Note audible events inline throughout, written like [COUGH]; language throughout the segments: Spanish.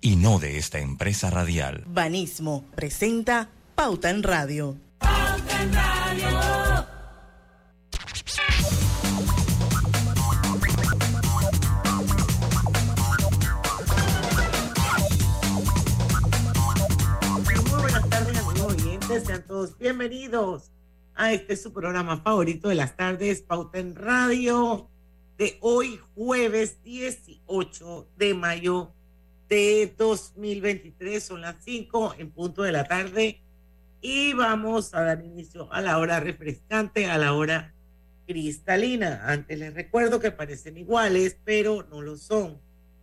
y no de esta empresa radial. Banismo presenta Pauta en Radio. Pauta en Radio. Muy buenas tardes, amigos oyentes. Sean todos bienvenidos a este su programa favorito de las tardes, Pauta en Radio, de hoy jueves 18 de mayo de 2023. Son las 5 en punto de la tarde y vamos a dar inicio a la hora refrescante, a la hora cristalina. Antes les recuerdo que parecen iguales, pero no lo son.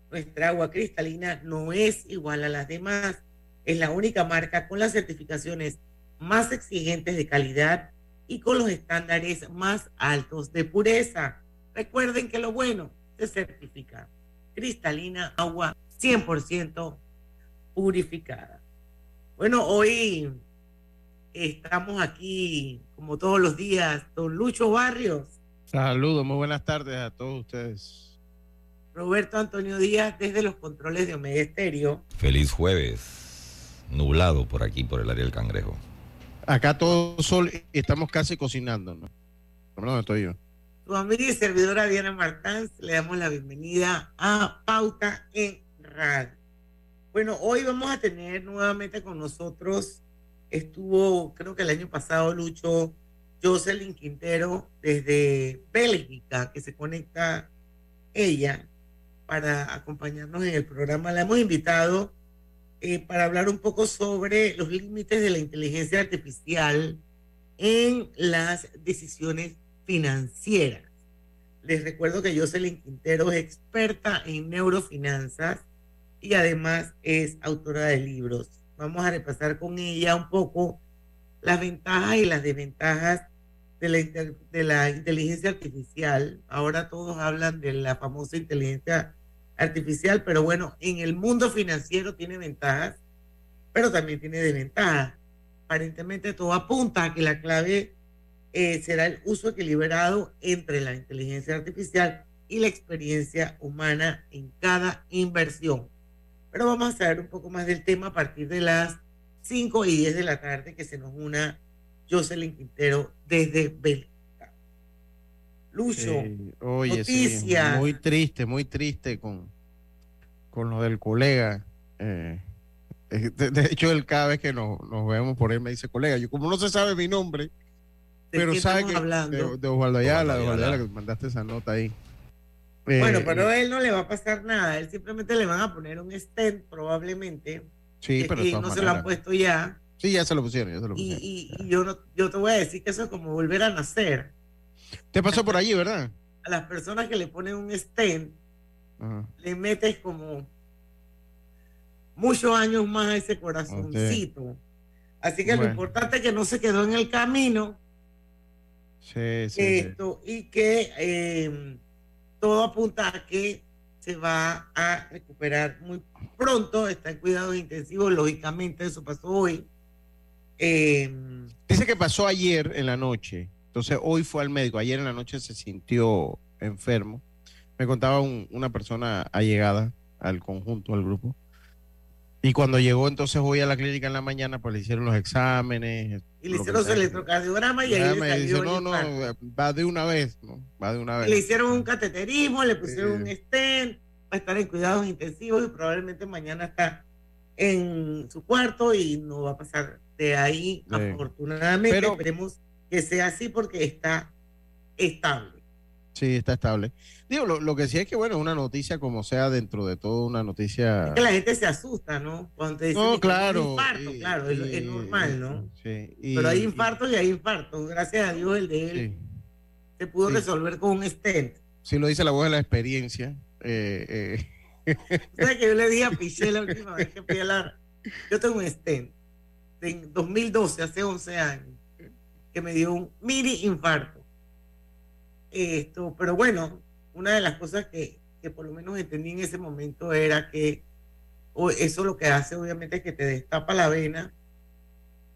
Nuestra agua cristalina no es igual a las demás. Es la única marca con las certificaciones más exigentes de calidad y con los estándares más altos de pureza. Recuerden que lo bueno se certifica. Cristalina, agua 100% purificada. Bueno, hoy estamos aquí, como todos los días, don Lucho Barrios. Saludos, muy buenas tardes a todos ustedes. Roberto Antonio Díaz desde los controles de Omega Estéreo. Feliz jueves, nublado por aquí, por el área del Cangrejo. Acá todo sol estamos casi cocinando, ¿no? ¿Dónde estoy yo? Su amiga y servidora Diana Martán, le damos la bienvenida a Pauta en Radio. Bueno, hoy vamos a tener nuevamente con nosotros, estuvo creo que el año pasado Lucho Jocelyn Quintero desde Bélgica, que se conecta ella para acompañarnos en el programa. La hemos invitado eh, para hablar un poco sobre los límites de la inteligencia artificial en las decisiones financieras. Les recuerdo que Jocelyn Quintero es experta en neurofinanzas y además es autora de libros. Vamos a repasar con ella un poco las ventajas y las desventajas de la, de la inteligencia artificial. Ahora todos hablan de la famosa inteligencia artificial, pero bueno, en el mundo financiero tiene ventajas, pero también tiene desventajas. Aparentemente todo apunta a que la clave eh, será el uso equilibrado entre la inteligencia artificial y la experiencia humana en cada inversión. Pero vamos a saber un poco más del tema a partir de las 5 y 10 de la tarde que se nos una Jocelyn Quintero desde Bélgica. Lucho, oye, muy triste, muy triste con, con lo del colega. Eh, eh, de, hecho, él cada vez que nos, vemos por él me dice colega. Yo, como no se sabe mi nombre, pero sabe que de, de, Osvaldo Ayala, de Osvaldo Ayala, que mandaste esa nota ahí. Bueno, eh, pero a él no le va a pasar nada. Él simplemente le van a poner un stent, probablemente. Sí, pero no se lo han puesto ya. Sí, ya se lo pusieron. Ya se lo pusieron. Y, y, yo, no, yo te voy a decir que eso es como volver a nacer. Te pasó por allí, ¿verdad? A las personas que le ponen un stent, le metes como muchos años más a ese corazoncito. Así que lo importante es que no se quedó en el camino. Sí, sí, esto, Y que em, todo apunta a que se va a recuperar muy pronto. Está en cuidados intensivos, lógicamente, eso pasó hoy. Em, Dice que pasó ayer en la noche. Entonces hoy fue al médico. Ayer en la noche se sintió enfermo. Me contaba una persona allegada al conjunto, al grupo. Y cuando llegó entonces hoy a la clínica en la mañana, pues le hicieron los exámenes. Y le hicieron su electrocardiograma y ahí le dice, no, no, va de una vez, ¿no? Va de una vez. Le hicieron un cateterismo, le pusieron un stent, va a estar en cuidados intensivos y probablemente mañana está en su cuarto y no va a pasar de ahí, afortunadamente. Pero, esperemos que sea así porque está estable. Sí, está estable. Digo, lo, que sí es que, bueno, una noticia como sea dentro de todo, una noticia... Es que la gente se asusta, ¿no? Cuando te dicen no, claro. Un infarto, claro, es, normal, ¿no? Sí. Pero hay infartos y hay infartos. Gracias a Dios el de él se pudo resolver con un stent. Sí, lo dice la voz de la experiencia. Eh, eh. que yo le dije a [LAUGHS] Piché la última vez que fui a la yo tengo un stent en 2012, hace 11 años, que me dio un mini infarto. Esto, pero bueno, una de las cosas que, que por lo menos entendí en ese momento era que eso lo que hace obviamente es que te destapa la vena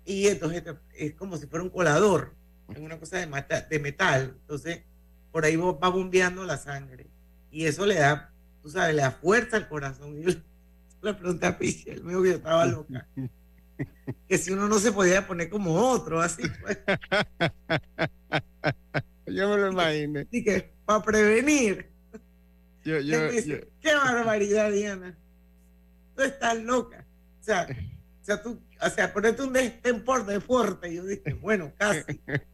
y entonces es como si fuera un colador, es una cosa de, de metal, entonces por ahí va bombeando la sangre y eso le da, tú sabes, le da fuerza al corazón. Y yo le pregunté a Pichel, me dijo que yo estaba loca, [LAUGHS] que si uno no se podía poner como otro, así pues. [LAUGHS] Yo me lo imaginé. Y [LAUGHS] que para prevenir. Yo, [LAUGHS] yo, Qué barbaridad, Diana. Tú estás loca. O sea, o sea, tú, o sea, ponerte un destempor de fuerte. Yo dije, bueno, casi. [LAUGHS]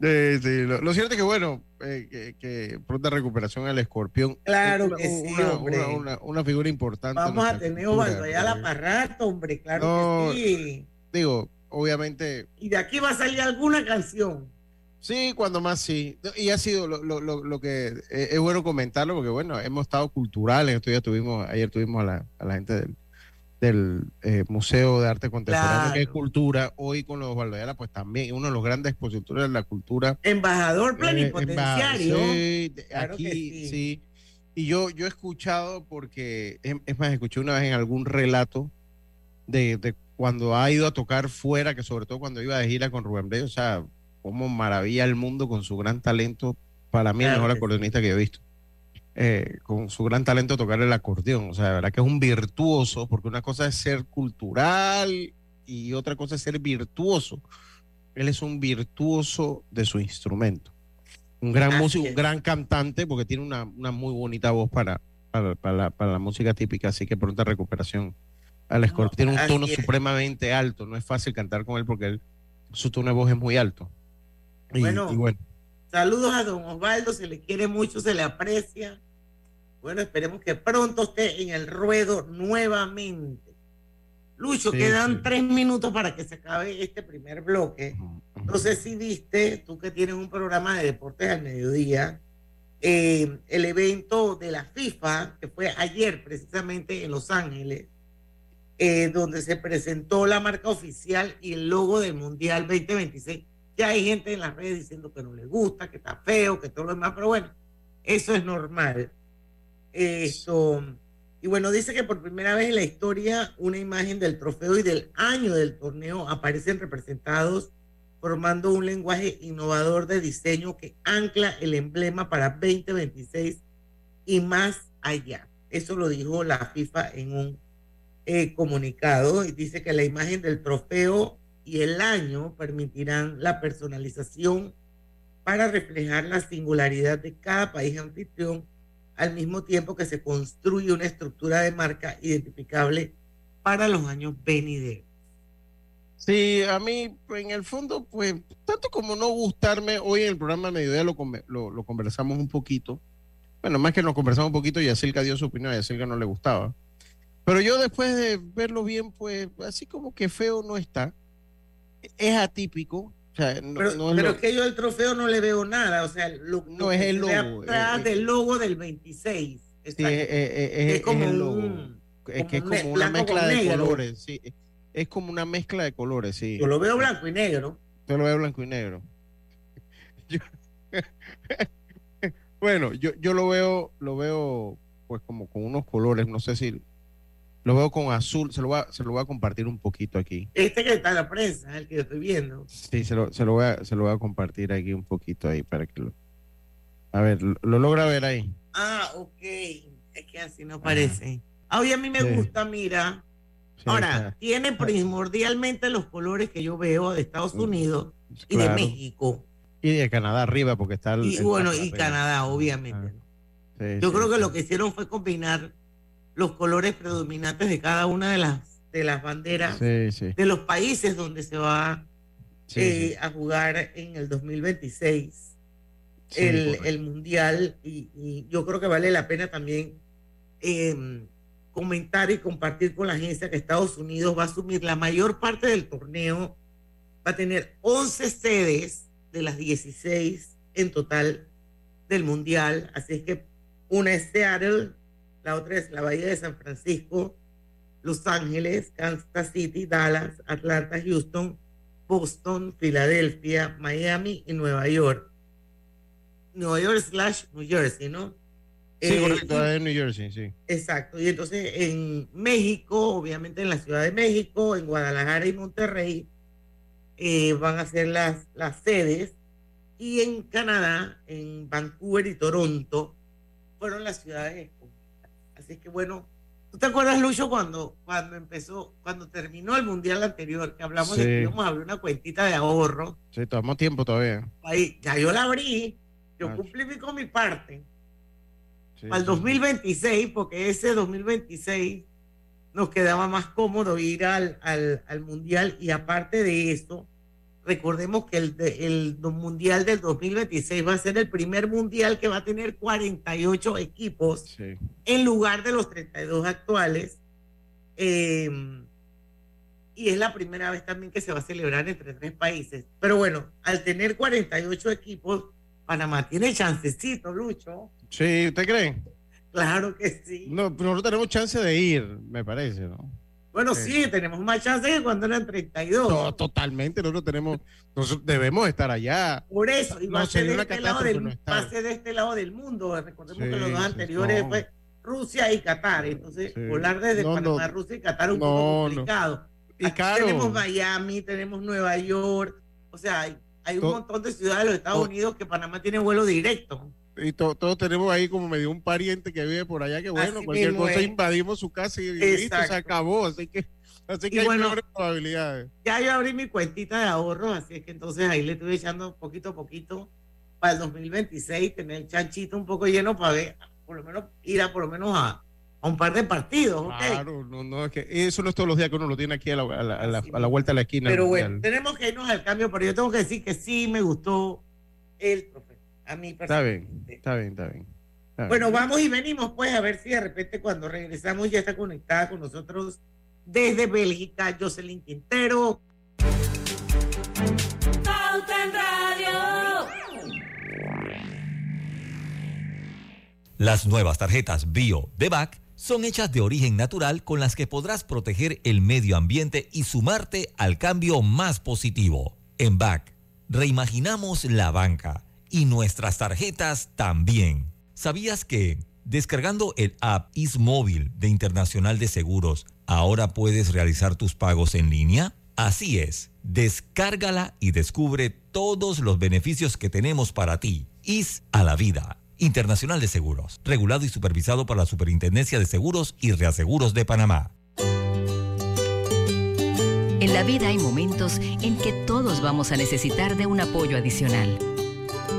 Sí, sí. Lo, cierto es que, bueno, eh, que, pronta recuperación al escorpión. Claro que sí, una, Una, figura importante. Vamos a tener Osvaldo allá la parrata, hombre, claro que sí. Digo, obviamente. Y de aquí va a salir alguna canción. Sí, cuando más sí. Y ha sido lo, lo, lo, que eh, es bueno comentarlo, porque bueno, hemos estado culturales. Esto ya tuvimos, ayer tuvimos a la, a la gente del del eh, Museo de Arte Contemporáneo, que es cultura, hoy con los Valdeara, pues también uno de los grandes expositores de la cultura. Embajador eh, plenipotenciario. sí, aquí sí. Y yo, yo he escuchado, porque, es más, escuché una vez en algún relato de, cuando ha ido a tocar fuera, que sobre todo cuando iba de gira con Rubén Rey, o sea, cómo maravilla el mundo con su gran talento, para mí el mejor acordeonista que he visto. Eh, con su gran talento tocar el acordeón. O sea, de verdad que es un virtuoso, porque una cosa es ser cultural y otra cosa es ser virtuoso. Él es un virtuoso de su instrumento. Un gran músico, un gran cantante, porque tiene una, muy bonita voz para, para, la, música típica, así que pronta recuperación al escorpión. tiene un tono supremamente alto, no es fácil cantar con él porque él, su tono de voz es muy alto. Bueno, y bueno. Saludos a don Osvaldo, se le quiere mucho, se le aprecia. Bueno, esperemos que pronto esté en el ruedo nuevamente. Lucho, quedan tres minutos para que se acabe este primer bloque. No sé si viste, tú que tienes un programa de deportes al mediodía, eh, el evento de la FIFA, que fue ayer precisamente en Los Ángeles, eh, donde se presentó la marca oficial y el logo del Mundial 2026. Ya hay gente en las redes diciendo que no le gusta, que está feo, que todo lo demás, pero bueno, eso es normal. Eso. Y bueno, dice que por primera vez en la historia una imagen del trofeo y del año del torneo aparecen representados formando un lenguaje innovador de diseño que ancla el emblema para 2026 y más allá. Eso lo dijo la FIFA en un eh, comunicado y dice que la imagen del trofeo y el año permitirán la personalización para reflejar la singularidad de cada país anfitrión al mismo tiempo que se construye una estructura de marca identificable para los años venideros. Sí, a mí, en el fondo, pues, tanto como no gustarme, hoy en el programa Mediodía lo, lo, conversamos un poquito. Bueno, más que nos conversamos un poquito, Yacirca dio su opinión, a Yacirca no le gustaba. Pero yo después de verlo bien, pues, así como que feo no está. Es atípico, pero, es que yo al trofeo no le veo nada, o sea, lo, no es el logo. Atrás del logo del 26. es, como un, es que es como una mezcla de colores, sí. Es como una mezcla de colores, sí. Yo lo veo blanco y negro. Yo lo veo blanco y negro. [LAUGHS] bueno, yo, yo lo veo, lo veo pues como con unos colores, no sé si lo veo con azul, se lo, voy a, se lo voy a compartir un poquito aquí. Este que está en la prensa, el que yo estoy viendo. Sí, se lo, se lo, voy, a, se lo voy a compartir aquí un poquito ahí para que lo... A ver, ¿lo, logra ver ahí? Ah, ok. Es que así no parece. Ah, oye, a mí me gusta, mira. Ahora, tiene primordialmente los colores que yo veo de Estados Unidos y de México. Y de Canadá arriba, porque está el, Y bueno, y Canadá, obviamente. Ah. yo creo que lo que hicieron fue combinar los colores predominantes de cada una de las, de las banderas de los países donde se va eh, a jugar en el 2026 el, el, Mundial. Y, yo creo que vale la pena también em, comentar y compartir con la agencia que Estados Unidos va a asumir la mayor parte del torneo, va a tener 11 sedes de las 16 en total del Mundial, así es que una es Seattle, la otra es la Bahía de San Francisco, Los Ángeles, Kansas City, Dallas, Atlanta, Houston, Boston, Filadelfia, Miami y Nueva York. Nueva York slash New Jersey, ¿no? Sí, eh, correcto, en New Jersey, sí. Exacto. Y entonces en México, obviamente en la Ciudad de México, en Guadalajara y Monterrey, eh, van a ser las, las sedes. Y en Canadá, en Vancouver y Toronto, fueron las ciudades. Así que bueno, ¿tú te acuerdas, Lucho, cuando, cuando empezó, cuando terminó el mundial anterior, que hablamos de que íbamos a abrir una cuentita de ahorro? Sí, tomamos tiempo todavía. Ahí, ya yo la abrí, yo ah. cumplí con mi parte para el 2026, porque ese 2026 nos quedaba más cómodo ir al, al, Mundial y aparte de eso, recordemos que el, el Mundial del 2026 va a ser el primer Mundial que va a tener 48 equipos en lugar de los 32 actuales. Em, y es la primera vez también que se va a celebrar entre tres países. Pero bueno, al tener 48 equipos, Panamá tiene chancecito, Lucho. Sí, ¿usted cree? Claro que sí. No, pero no tenemos chance de ir, me parece, ¿no? Bueno, sí, tenemos más chance que cuando eran 32. No, totalmente, nosotros tenemos, nosotros debemos estar allá. Por eso, y va, a ser de este lado del, de este lado del mundo. Recordemos que los dos anteriores fue Rusia y Qatar. Entonces, volar desde Panamá, Rusia y Qatar es un poco complicado. Y claro. Tenemos Miami, tenemos Nueva York, o sea, hay, hay un montón de ciudades de los Estados Unidos que Panamá tiene vuelo directo y todos tenemos ahí como medio un pariente que vive por allá que bueno, cualquier cosa invadimos su casa y listo, se acabó, así que así que hay bueno, probabilidades. Ya yo abrí mi cuentita de ahorro, así es que entonces ahí le estoy echando poquito a poquito para el 2026 tener el chanchito un poco lleno para ver, por lo menos ir a por lo menos a, a un par de partidos. Claro, no, no, es que eso no es todos los días que uno lo tiene aquí a la, a la, a la, vuelta de la esquina. Pero bueno, tenemos que irnos al cambio, pero yo tengo que decir que sí me gustó el profesor a mí Está bien, está bien, está bien. bueno, vamos y venimos pues a ver si de repente cuando regresamos ya está conectada con nosotros desde Bélgica, Jocelyn Quintero. Las nuevas tarjetas Bio de BAC son hechas de origen natural con las que podrás proteger el medio ambiente y sumarte al cambio más positivo. En BAC, reimaginamos la banca y nuestras tarjetas también. ¿Sabías que descargando el app IsMóvil de Internacional de Seguros, ahora puedes realizar tus pagos en línea? Así es, descárgala y descubre todos los beneficios que tenemos para ti. Is a la vida. Internacional de Seguros, regulado y supervisado por la Superintendencia de Seguros y Reaseguros de Panamá. En la vida hay momentos en que todos vamos a necesitar de un apoyo adicional.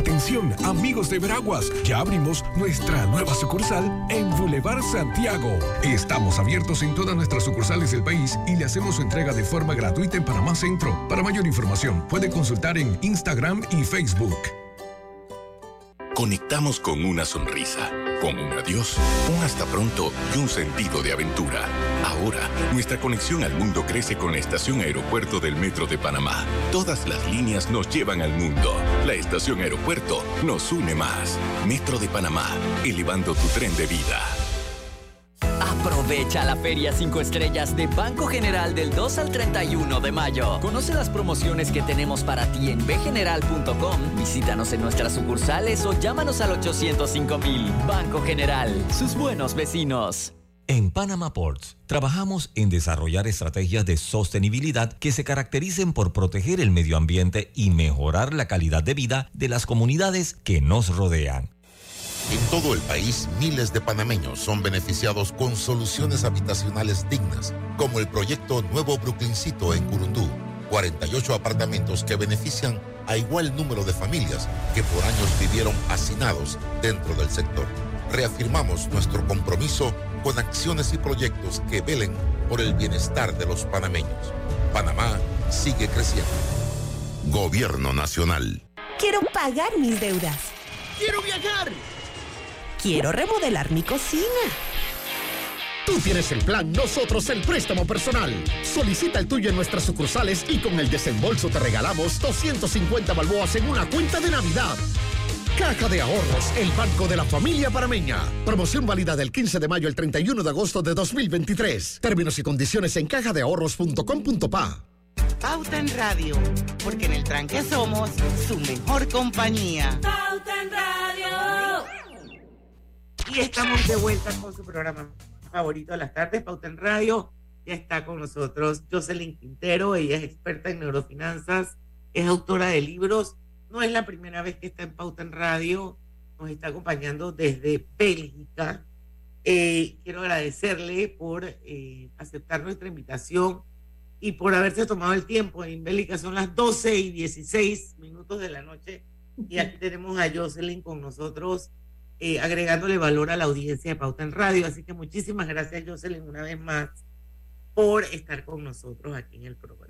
Atención, amigos de Veraguas, ya abrimos nuestra nueva sucursal en Boulevard Santiago. Estamos abiertos en todas nuestras sucursales del país y le hacemos su entrega de forma gratuita en Panamá Centro. Para mayor información, puede consultar en Instagram y Facebook. Conectamos con una sonrisa, con un adiós, un hasta pronto y un sentido de aventura. Ahora, nuestra conexión al mundo crece con la estación aeropuerto del Metro de Panamá. Todas las líneas nos llevan al mundo. La estación aeropuerto nos une más. Metro de Panamá, elevando tu tren de vida. Aprovecha la Feria 5 Estrellas de Banco General del 2 al 31 de mayo. Conoce las promociones que tenemos para ti en bgeneral.com. Visítanos en nuestras sucursales o llámanos al 805 mil. Banco General, sus buenos vecinos. En Panama Ports trabajamos en desarrollar estrategias de sostenibilidad que se caractericen por proteger el medio ambiente y mejorar la calidad de vida de las comunidades que nos rodean. En todo el país, miles de panameños son beneficiados con soluciones habitacionales dignas, como el proyecto Nuevo Brooklyncito en Curundú, 48 apartamentos que benefician a igual número de familias que por años vivieron hacinados dentro del sector. Reafirmamos nuestro compromiso con acciones y proyectos que velen por el bienestar de los panameños. Panamá sigue creciendo. Gobierno Nacional. Quiero pagar mis deudas quiero viajar. Quiero remodelar mi cocina. Tú tienes el plan, nosotros el préstamo personal. Solicita el tuyo en nuestras sucursales y con el desembolso te regalamos 250 balboas en una cuenta de Navidad. Caja de Ahorros, el banco de la familia parameña. Promoción válida del 15 de mayo al 31 de agosto de 2023. Términos y condiciones en cajadeahorros.com.pa. Pauta en Radio, porque en el tranque somos su mejor compañía. Pauta en Radio. Y estamos de vuelta con su programa favorito de las tardes, Pauta en Radio. Ya está con nosotros Jocelyn Quintero, ella es experta en neurofinanzas, es autora de libros. No es la primera vez que está en Pauta en Radio, nos está acompañando desde Bélgica. Eh, quiero agradecerle por eh, aceptar nuestra invitación y por haberse tomado el tiempo. En Bélgica son las 12 y 16 minutos de la noche y aquí [LAUGHS] tenemos a Jocelyn con nosotros eh, agregándole valor a la audiencia de Pauta en Radio. Así que muchísimas gracias, Jocelyn, una vez más por estar con nosotros aquí en el programa.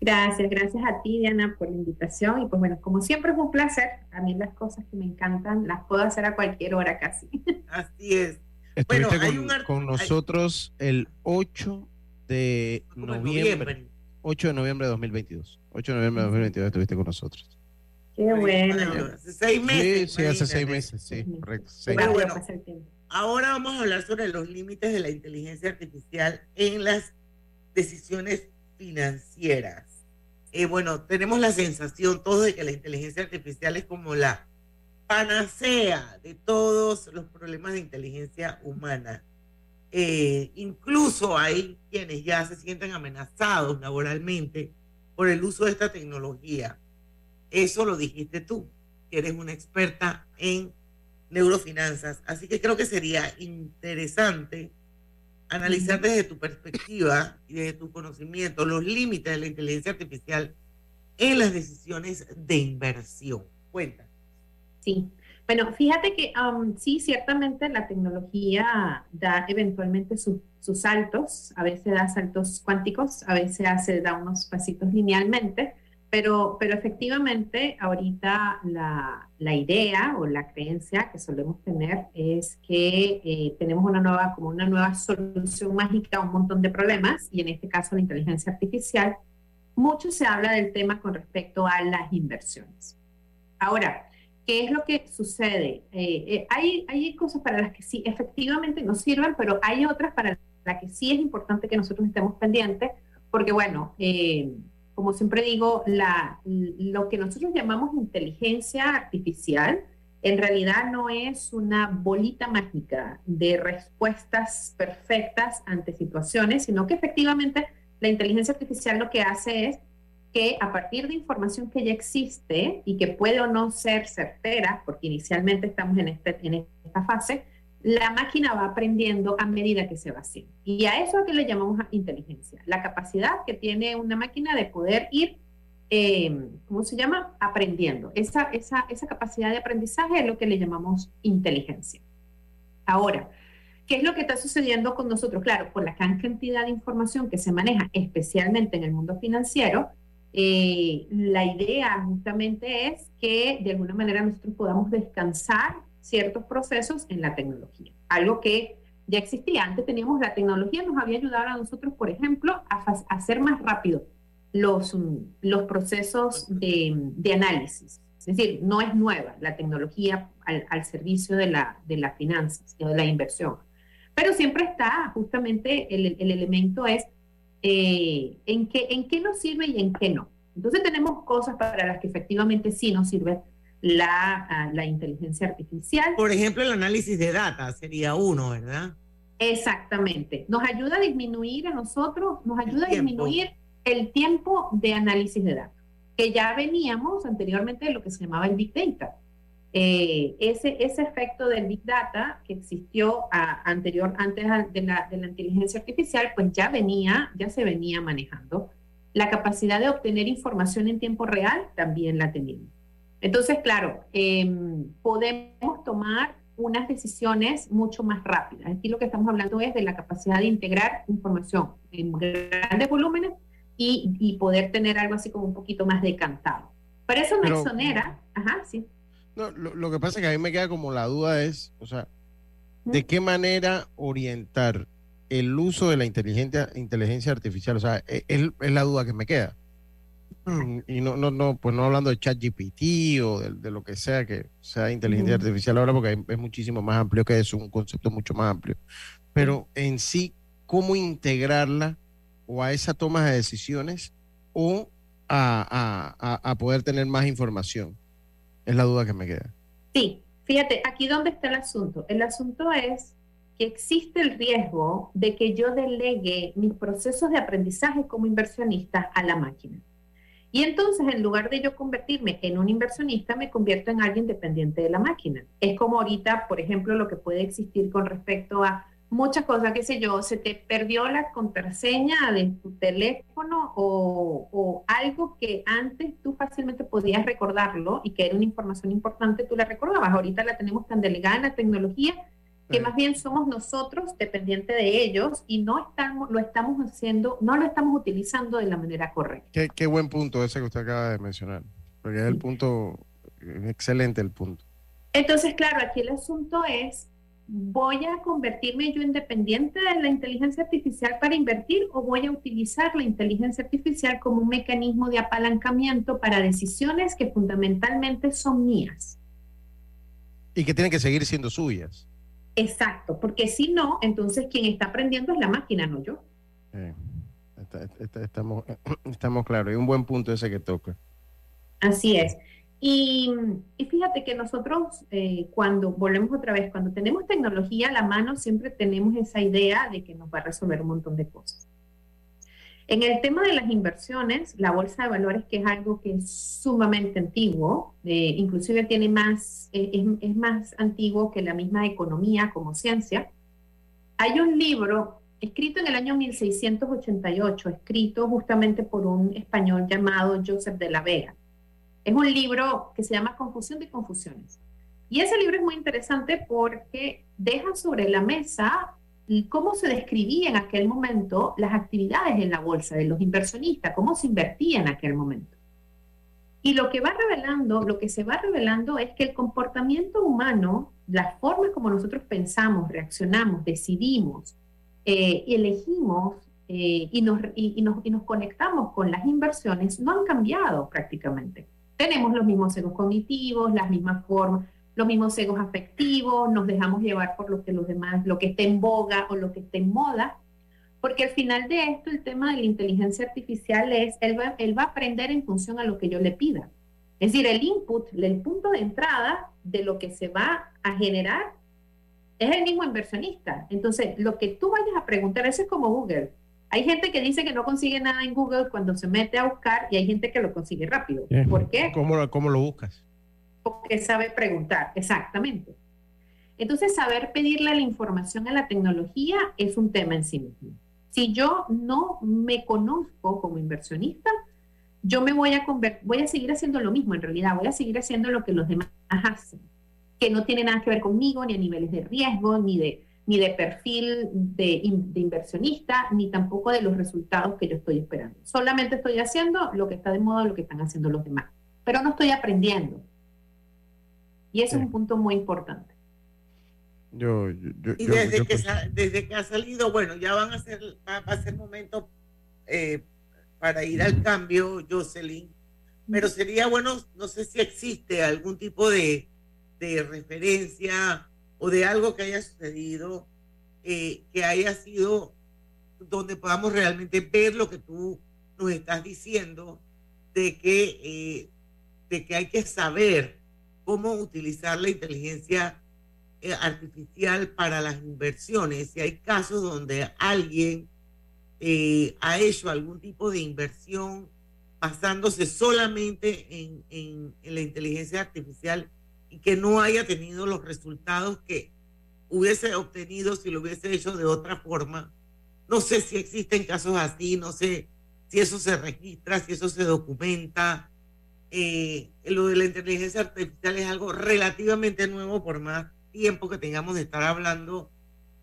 Gracias, gracias a ti, Diana, por la invitación. Y pues bueno, como siempre es un placer. A mí las cosas que me encantan las puedo hacer a cualquier hora casi. [LAUGHS] Así es. Estuviste con, con, nosotros el 8 de noviembre, 8 de noviembre de 2022. 8 de noviembre de 2022 estuviste con nosotros. Qué bueno. Hace seis meses. Sí, sí, hace seis meses, sí, correcto. bueno, ahora vamos a hablar sobre los límites de la inteligencia artificial en las decisiones financieras. Eh, bueno, tenemos la sensación todos de que la inteligencia artificial es como la panacea de todos los problemas de inteligencia humana. Eh, incluso hay quienes ya se sienten amenazados laboralmente por el uso de esta tecnología. Eso lo dijiste tú, que eres una experta en neurofinanzas. Así que creo que sería interesante analizar desde tu perspectiva y desde tu conocimiento los límites de la inteligencia artificial en las decisiones de inversión. Cuenta. Sí, bueno, fíjate que um, sí, ciertamente la tecnología da eventualmente sus saltos, a veces da saltos cuánticos, a veces hace, da unos pasitos linealmente, pero, pero efectivamente ahorita la, la idea o la creencia que solemos tener es que eh, tenemos una nueva, como una nueva solución mágica a un montón de problemas, y en este caso la inteligencia artificial. Mucho se habla del tema con respecto a las inversiones. Ahora, ¿Qué es lo que sucede? Eh, eh, hay, hay cosas para las que sí, efectivamente nos sirven, pero hay otras para las que sí es importante que nosotros estemos pendientes, porque bueno, eh, como siempre digo, la, lo que nosotros llamamos inteligencia artificial, en realidad no es una bolita mágica de respuestas perfectas ante situaciones, sino que efectivamente la inteligencia artificial lo que hace es que a partir de información que ya existe y que puede o no ser certera, porque inicialmente estamos en, este, en esta fase, la máquina va aprendiendo a medida que se va haciendo. Y a eso es que le llamamos inteligencia, la capacidad que tiene una máquina de poder ir, eh, ¿cómo se llama? Aprendiendo. Esa, esa, esa capacidad de aprendizaje es lo que le llamamos inteligencia. Ahora, ¿Qué es lo que está sucediendo con nosotros? Claro, por la gran cantidad de información que se maneja, especialmente en el mundo financiero, eh, la idea justamente es que de alguna manera nosotros podamos descansar ciertos procesos en la tecnología, algo que ya existía. Antes teníamos la tecnología, nos había ayudado a nosotros, por ejemplo, a, hacer más rápido los, los procesos de, de, análisis. Es decir, no es nueva la tecnología al, al servicio de la, de las finanzas o de la inversión. Pero siempre está, justamente el, el elemento es eh, en, qué, en qué nos sirve y en qué no. Entonces tenemos cosas para las que efectivamente sí nos sirve la, ah, la inteligencia artificial. Por ejemplo, el análisis de data sería uno, ¿verdad? Exactamente. Nos ayuda a disminuir a nosotros, nos ayuda a disminuir el tiempo de análisis de datos, que ya veníamos anteriormente de lo que se llamaba el Big Data. Eh, ese, ese efecto del Big Data que existió anterior, antes de la, de la inteligencia artificial, pues ya venía, ya se venía manejando. La capacidad de obtener información en tiempo real también la teníamos. Entonces, claro, em, podemos tomar unas decisiones mucho más rápidas. Aquí lo que estamos hablando es de la capacidad de integrar información en grandes volúmenes y, y poder tener algo así como un poquito más decantado. Pero eso no exonera, ajá, sí. No, lo, que pasa es que a mí me queda como la duda es, o sea, ¿de qué manera orientar el uso de la inteligencia, inteligencia artificial? O sea, e, es, es la duda que me queda. Y no, no, no, pues no hablando de ChatGPT o de, lo que sea que sea inteligencia artificial ahora, porque es muchísimo más amplio que eso, un concepto mucho más amplio. Pero en sí, ¿cómo integrarla o a esa toma de decisiones o a, poder tener más información? Es la duda que me queda. Sí, fíjate, aquí dónde está el asunto. El asunto es que existe el riesgo de que yo delegue mis procesos de aprendizaje como inversionista a la máquina. Y entonces, en lugar de yo convertirme en un inversionista, me convierto en alguien dependiente de la máquina. Es como ahorita, por ejemplo, lo que puede existir con respecto a muchas cosas, qué sé yo, se te perdió la contraseña de tu teléfono o, algo que antes tú fácilmente podías recordarlo y que era una información importante, tú la recordabas. Ahorita la tenemos tan delegada en la tecnología que más bien somos nosotros dependientes de ellos y no estamos, lo estamos haciendo, no lo estamos utilizando de la manera correcta. Qué, buen punto ese que usted acaba de mencionar, porque es el punto, excelente el punto. Entonces, claro, aquí el asunto es ¿voy a convertirme yo en dependiente de la inteligencia artificial para invertir o voy a utilizar la inteligencia artificial como un mecanismo de apalancamiento para decisiones que fundamentalmente son mías? Y que tienen que seguir siendo suyas. Exacto, porque si no, entonces quien está aprendiendo es la máquina, no yo. estamos, [CLEARS THROAT] estamos claros, es un buen punto ese que toca. Así es. Y, fíjate que nosotros, eh, cuando volvemos otra vez, cuando tenemos tecnología a la mano, siempre tenemos esa idea de que nos va a resolver un montón de cosas. En el tema de las inversiones, la bolsa de valores, que es algo que es sumamente antiguo, eh, inclusive tiene más, eh, es, es, más antiguo que la misma economía como ciencia, hay un libro escrito en el año 1688, escrito justamente por un español llamado Joseph de la Vega. Es un libro que se llama Confusión de Confusiones. Y ese libro es muy interesante porque deja sobre la mesa cómo se describía en aquel momento las actividades en la bolsa de los inversionistas, cómo se invertía en aquel momento. Y lo que va revelando, lo que se va revelando es que el comportamiento humano, las formas como nosotros pensamos, reaccionamos, decidimos eh, y elegimos eh, y, nos, y, nos, y nos conectamos con las inversiones no han cambiado prácticamente. Tenemos los mismos egos cognitivos, las mismas formas, los mismos egos afectivos, nos dejamos llevar por lo que los demás, lo que esté en boga o lo que esté en moda, porque al final de esto el tema de la inteligencia artificial es, él va, él va a aprender en función a lo que yo le pida. Es decir, el input, el punto de entrada de lo que se va a generar es el mismo inversionista. Entonces, lo que tú vayas a preguntar, eso es como Google. Hay gente que dice que no consigue nada en Google cuando se mete a buscar y hay gente que lo consigue rápido. ¿Por qué? ¿Cómo, ¿Cómo lo buscas? Porque sabe preguntar, exactamente. Entonces, saber pedirle la información a la tecnología es un tema en sí mismo. Si yo no me conozco como inversionista, yo me voy a voy a seguir haciendo lo mismo en realidad, voy a seguir haciendo lo que los demás hacen, que no tiene nada que ver conmigo, ni a niveles de riesgo, ni de ni de perfil de, inversionista, ni tampoco de los resultados que yo estoy esperando. Solamente estoy haciendo lo que está de moda, lo que están haciendo los demás, pero no estoy aprendiendo. Y ese es un punto muy importante. Yo, y desde, que desde que ha salido, bueno, ya van a ser, va, a ser momento eh, para ir al cambio, Jocelyn, pero sería bueno, no sé si existe algún tipo de, de referencia o de algo que haya sucedido, eh, que haya sido donde podamos realmente ver lo que tú nos estás diciendo, de que, eh, de que hay que saber cómo utilizar la inteligencia eh, artificial para las inversiones. Si hay casos donde alguien ha hecho algún tipo de inversión basándose solamente en, en la inteligencia artificial y que no haya tenido los resultados que hubiese obtenido si lo hubiese hecho de otra forma. No sé si existen casos así, no sé si eso se registra, si eso se documenta. Eh, lo de la inteligencia artificial es algo relativamente nuevo por más tiempo que tengamos de estar hablando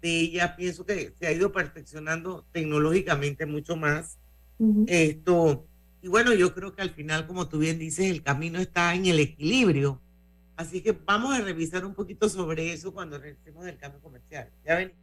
de ella. Pienso que se ha ido perfeccionando tecnológicamente mucho más. Esto, y bueno, yo creo que al final, como tú bien dices, el camino está en el equilibrio Así que vamos a revisar un poquito sobre eso cuando regresemos del cambio comercial. Ya ven.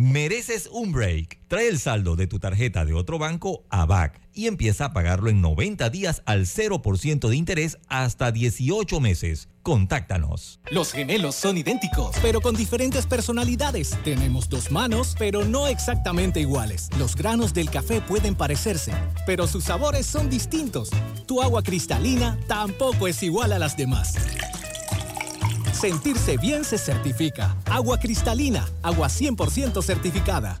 Mereces un break. Trae el saldo de tu tarjeta de otro banco a BAC y empieza a pagarlo en 90 días al 0% de interés hasta 18 meses. Contáctanos. Los gemelos son idénticos, pero con diferentes personalidades. Tenemos dos manos, pero no exactamente iguales. Los granos del café pueden parecerse, pero sus sabores son distintos. Tu agua cristalina tampoco es igual a las demás. Sentirse bien se certifica. Agua cristalina, agua 100% certificada.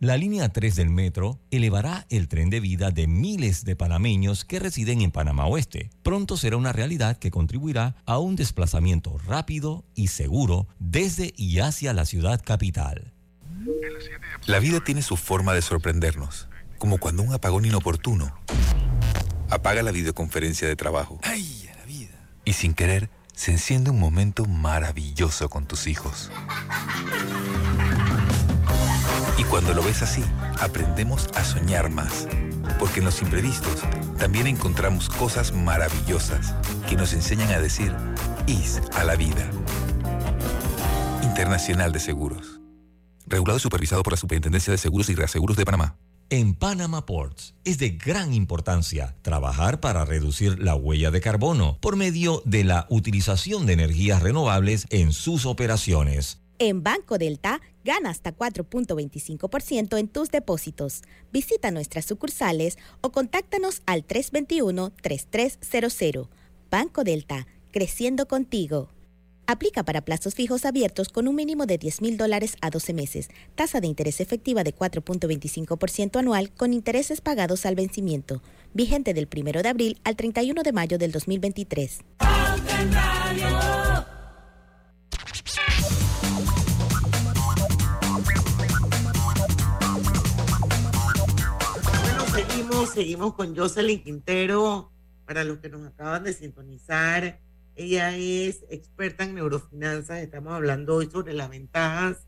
La línea 3 del metro elevará el tren de vida de miles de panameños que residen en Panamá Oeste. Pronto será una realidad que contribuirá a un desplazamiento rápido y seguro desde y hacia la ciudad capital. La vida tiene su forma de sorprendernos, como cuando un apagón inoportuno apaga la videoconferencia de trabajo. ¡Ay, la vida! Y sin querer, se enciende un momento maravilloso con tus hijos. Cuando lo ves así, aprendemos a soñar más. Porque en los imprevistos también encontramos cosas maravillosas que nos enseñan a decir IS a la vida. Internacional de Seguros. Regulado y supervisado por la Superintendencia de Seguros y Reaseguros de Panamá. En Panama Ports es de gran importancia trabajar para reducir la huella de carbono por medio de la utilización de energías renovables en sus operaciones. En Banco Delta, gana hasta 4.25% en tus depósitos. Visita nuestras sucursales o contáctanos al 321-3300. Banco Delta, creciendo contigo. Aplica para plazos fijos abiertos con un mínimo de 10 mil dólares a 12 meses. Tasa de interés efectiva de 4.25% anual con intereses pagados al vencimiento. Vigente del 1 de abril al 31 de mayo del 2023. Seguimos, con Jocelyn Quintero. Para los que nos acaban de sintonizar, ella es experta en neurofinanzas. Estamos hablando hoy sobre las ventajas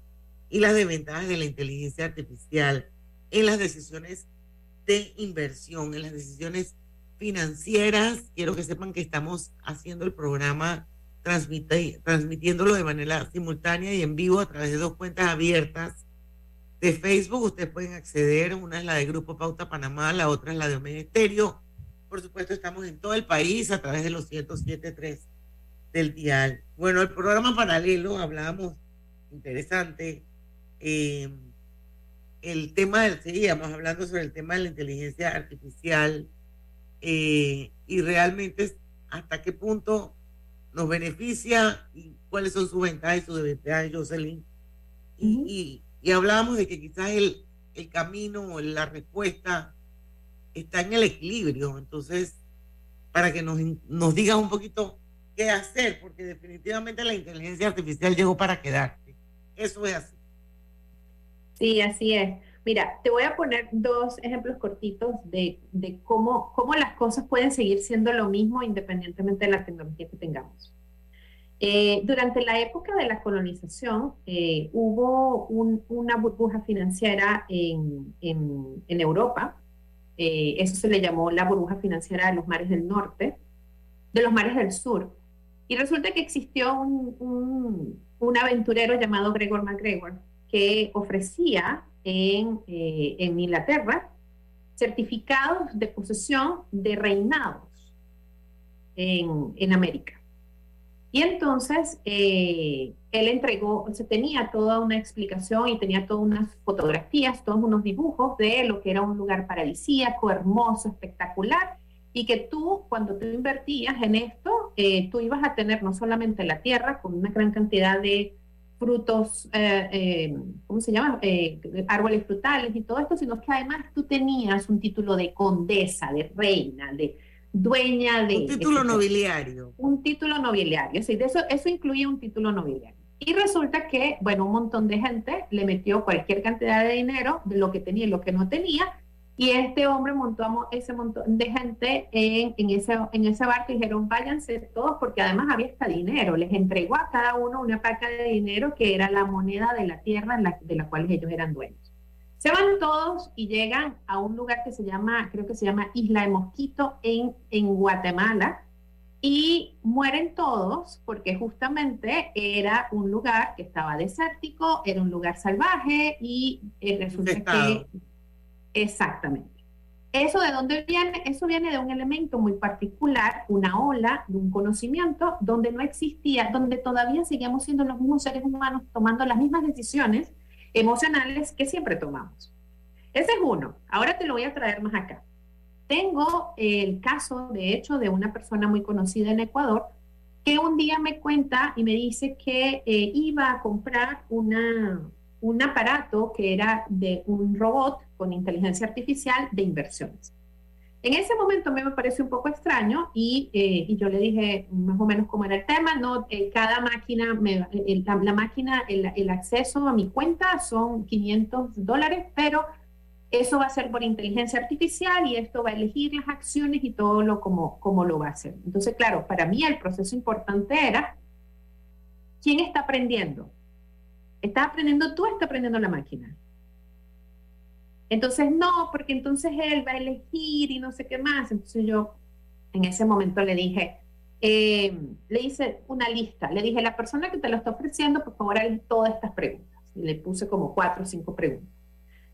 y las desventajas de la inteligencia artificial en las decisiones de inversión, en las decisiones financieras. Quiero que sepan que estamos haciendo el programa transmitiéndolo de manera simultánea y en vivo a través de dos cuentas abiertas de Facebook. Ustedes pueden acceder. Una es la de Grupo Pauta Panamá, la otra es la de Omega Por supuesto, estamos en todo el país a través de los 107.3 del dial. Bueno, el programa paralelo, hablábamos interesante. Eh, el tema del, seguíamos hablando sobre el tema de la inteligencia artificial eh, y realmente hasta qué punto nos beneficia y cuáles son sus ventajas y sus desventajas, Jocelyn. y, y hablábamos de que quizás el, el camino o la respuesta está en el equilibrio. Entonces, para que nos, nos digas un poquito qué hacer, porque definitivamente la inteligencia artificial llegó para quedarse. Eso es así. Sí, así es. Mira, te voy a poner dos ejemplos cortitos de, de cómo, cómo las cosas pueden seguir siendo lo mismo independientemente de la tecnología que tengamos. Eh, durante la época de la colonización eh, hubo una burbuja financiera en, Europa. Eh, eso se le llamó la burbuja financiera de los mares del norte, de los mares del sur. Y resulta que existió un, aventurero llamado Gregor MacGregor que ofrecía en, Inglaterra certificados de posesión de reinados en América. Y entonces eh, él entregó, se tenía toda una explicación y tenía todas unas fotografías, todos unos dibujos de lo que era un lugar paradisíaco, hermoso, espectacular, y que tú, cuando tú invertías en esto, eh, tú ibas a tener no solamente la tierra con una gran cantidad de frutos, eh, eh, ¿cómo se llama? árboles frutales y todo esto, sino que además tú tenías un título de condesa, de reina, de dueña de... Un título nobiliario. Un título nobiliario, sí, de eso, eso incluye un título nobiliario. Y resulta que, bueno, un montón de gente le metió cualquier cantidad de dinero, de lo que tenía y lo que no tenía, y este hombre montó ese montón de gente en, en, ese, en ese barco y dijeron, váyanse todos, porque además había hasta dinero. Les entregó a cada uno una paca de dinero que era la moneda de la tierra de la cual ellos eran dueños. Se van todos y llegan a un lugar que se llama, creo que se llama Isla de Mosquito en, en Guatemala, y mueren todos porque justamente era un lugar que estaba desértico, era un lugar salvaje y eh, resulta que exactamente. ¿Eso de dónde viene? Eso viene de un elemento muy particular, una ola de un conocimiento donde no existía, donde todavía seguíamos siendo los mismos seres humanos tomando las mismas decisiones emocionales que siempre tomamos. Ese es uno. Ahora te lo voy a traer más acá. Tengo el caso, de hecho, de una persona muy conocida en Ecuador que un día me cuenta y me dice que eh, iba a comprar un aparato que era de un robot con inteligencia artificial de inversiones. En ese momento a me pareció un poco extraño y, eh, y, yo le dije más o menos cómo era el tema. No, eh, cada máquina, me, la, máquina, el, el, acceso a mi cuenta son 500 dólares, pero eso va a ser por inteligencia artificial y esto va a elegir las acciones y todo lo como, como lo va a hacer. Entonces, claro, para mí el proceso importante era, ¿quién está aprendiendo? ¿Estás aprendiendo tú está aprendiendo la máquina? Entonces, no, porque entonces él va a elegir y no sé qué más. Entonces yo en ese momento le dije, eh, le hice una lista, le dije, la persona que te lo está ofreciendo, por favor, haga todas estas preguntas. Y le puse como cuatro o cinco preguntas.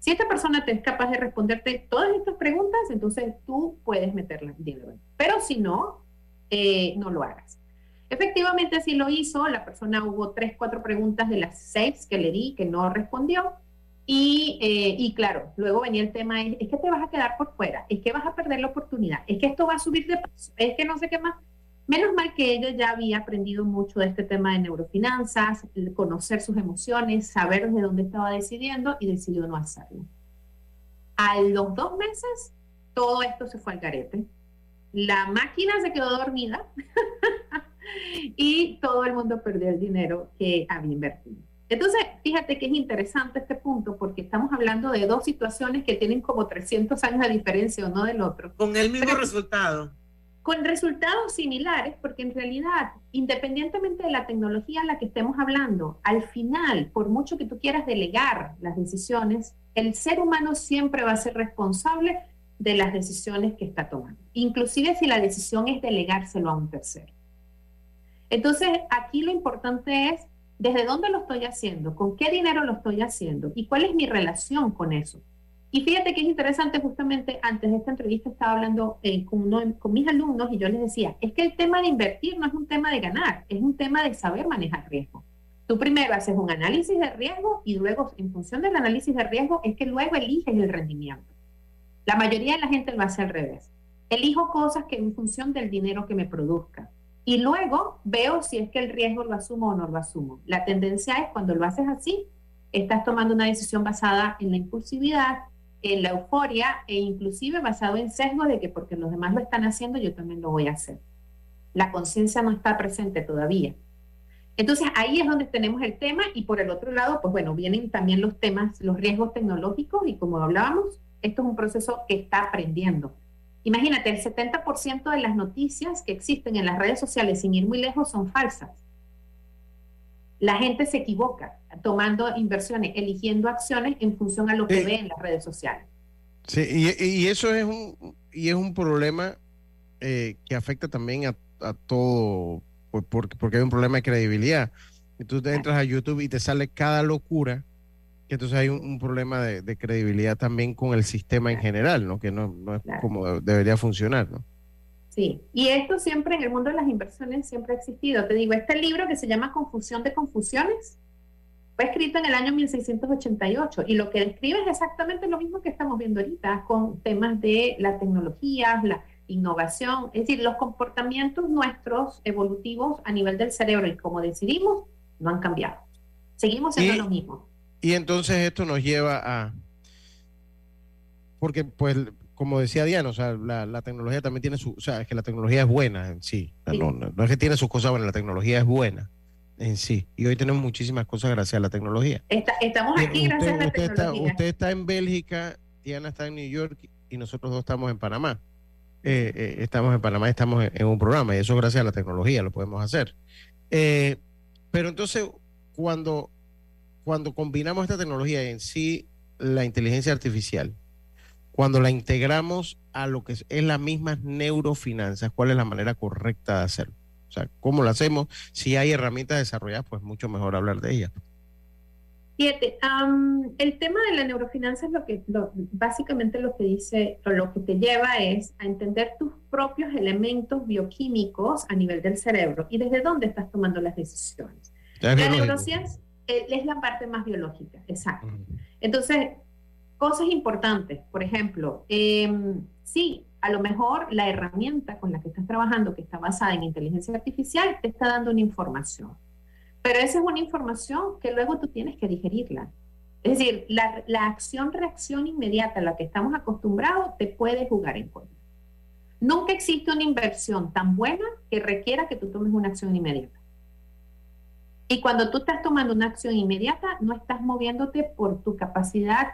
Si esta persona te es capaz de responderte todas estas preguntas, entonces tú puedes meterla en dinero. Pero si no, eh, no lo hagas. Efectivamente, así lo hizo. La persona hubo tres, cuatro preguntas de las seis que le di que no respondió. Y, eh, y, claro, luego venía el tema, es, es, que te vas a quedar por fuera, es que vas a perder la oportunidad, es que esto va a subir de precio, es que no sé qué más. Menos mal que ella ya había aprendido mucho de este tema de neurofinanzas, conocer sus emociones, saber de dónde estaba decidiendo y decidió no hacerlo. A los dos meses, todo esto se fue al garete. La máquina se quedó dormida [LAUGHS] y todo el mundo perdió el dinero que había invertido. Entonces, fíjate que es interesante este punto porque estamos hablando de dos situaciones que tienen como 300 años de diferencia uno del otro. Con el mismo resultado con resultados similares, porque en realidad, independientemente de la tecnología a la que estemos hablando, al final, por mucho que tú quieras delegar las decisiones, el ser humano siempre va a ser responsable de las decisiones que está tomando, inclusive si la decisión es delegárselo a un tercero. Entonces, aquí lo importante es desde dónde lo estoy haciendo, con qué dinero lo estoy haciendo y cuál es mi relación con eso. Y fíjate que es interesante, justamente antes de esta entrevista estaba hablando eh, con, uno, con mis alumnos y yo les decía, es que el tema de invertir no es un tema de ganar, es un tema de saber manejar riesgo. Tú primero haces un análisis de riesgo y luego, en función del análisis de riesgo, es que luego eliges el rendimiento. La mayoría de la gente lo hace al revés. Elijo cosas que en función del dinero que me produzca. Y luego veo si es que el riesgo lo asumo o no lo asumo. La tendencia es cuando lo haces así, estás tomando una decisión basada en la impulsividad, en la euforia e inclusive basado en sesgo de que porque los demás lo están haciendo, yo también lo voy a hacer. La conciencia no está presente todavía. Entonces ahí es donde tenemos el tema y por el otro lado, pues bueno, vienen también los temas, los riesgos tecnológicos y como hablábamos, esto es un proceso que está aprendiendo. Imagínate, el 70% de las noticias que existen en las redes sociales, sin ir muy lejos, son falsas. La gente se equivoca tomando inversiones, eligiendo acciones en función a lo que ve en las redes sociales. Sí, y, eso es un, y es un problema eh, que afecta también a, todo, pues, porque, porque hay un problema de credibilidad. Entonces entras a YouTube y te sale cada locura, que entonces hay un, problema de, credibilidad también con el sistema en general, ¿no? Que no, no es como debería funcionar, ¿no? Sí, y esto siempre en el mundo de las inversiones siempre ha existido. Te digo, este libro que se llama Confusión de Confusiones fue escrito en el año 1688 y lo que describe es exactamente lo mismo que estamos viendo ahorita con temas de la tecnología, la innovación, es decir, los comportamientos nuestros evolutivos a nivel del cerebro y como decidimos no han cambiado. Seguimos siendo lo mismo. Y entonces esto nos lleva a, porque pues como decía Diana, o sea, la, tecnología también tiene su, o sea, es que la tecnología es buena en sí, No, es que tiene sus cosas buenas, la tecnología es buena en sí. Y hoy tenemos muchísimas cosas gracias a la tecnología. estamos aquí gracias a la tecnología. Está, usted está en Bélgica, Diana está en New York y nosotros dos estamos en Panamá. Eh, eh, estamos en Panamá, estamos en, un programa y eso gracias a la tecnología lo podemos hacer. Eh, pero entonces, cuando, cuando combinamos esta tecnología en sí, la inteligencia artificial, cuando la integramos a lo que es, las mismas neurofinanzas, ¿cuál es la manera correcta de hacerlo? O sea, ¿cómo lo hacemos? Si hay herramientas desarrolladas, pues mucho mejor hablar de ellas. Fíjate, el tema de la neurofinanza es lo que básicamente lo que dice, o lo que te lleva es a entender tus propios elementos bioquímicos a nivel del cerebro y desde dónde estás tomando las decisiones. la neurociencia es la parte más biológica, exacto. Entonces, Cosas importantes, por ejemplo, em, sí, a lo mejor la herramienta con la que estás trabajando, que está basada en inteligencia artificial, te está dando una información. Pero esa es una información que luego tú tienes que digerirla. Es decir, la, la acción-reacción inmediata a la que estamos acostumbrados te puede jugar en contra. Nunca existe una inversión tan buena que requiera que tú tomes una acción inmediata. Y cuando tú estás tomando una acción inmediata, no estás moviéndote por tu capacidad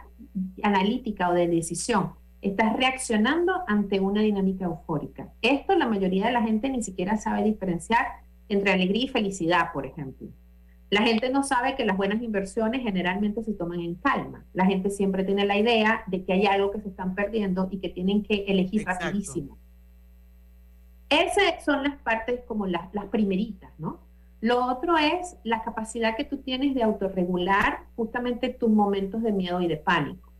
analítica o de decisión. Estás reaccionando ante una dinámica eufórica. Esto la mayoría de la gente ni siquiera sabe diferenciar entre alegría y felicidad, por ejemplo. La gente no sabe que las buenas inversiones generalmente se toman en calma. La gente siempre tiene la idea de que hay algo que se están perdiendo y que tienen que elegir rapidísimo. Esas son las partes como las, las primeritas, ¿no? Lo otro es la capacidad que tú tienes de autorregular justamente tus momentos de miedo y de pánico.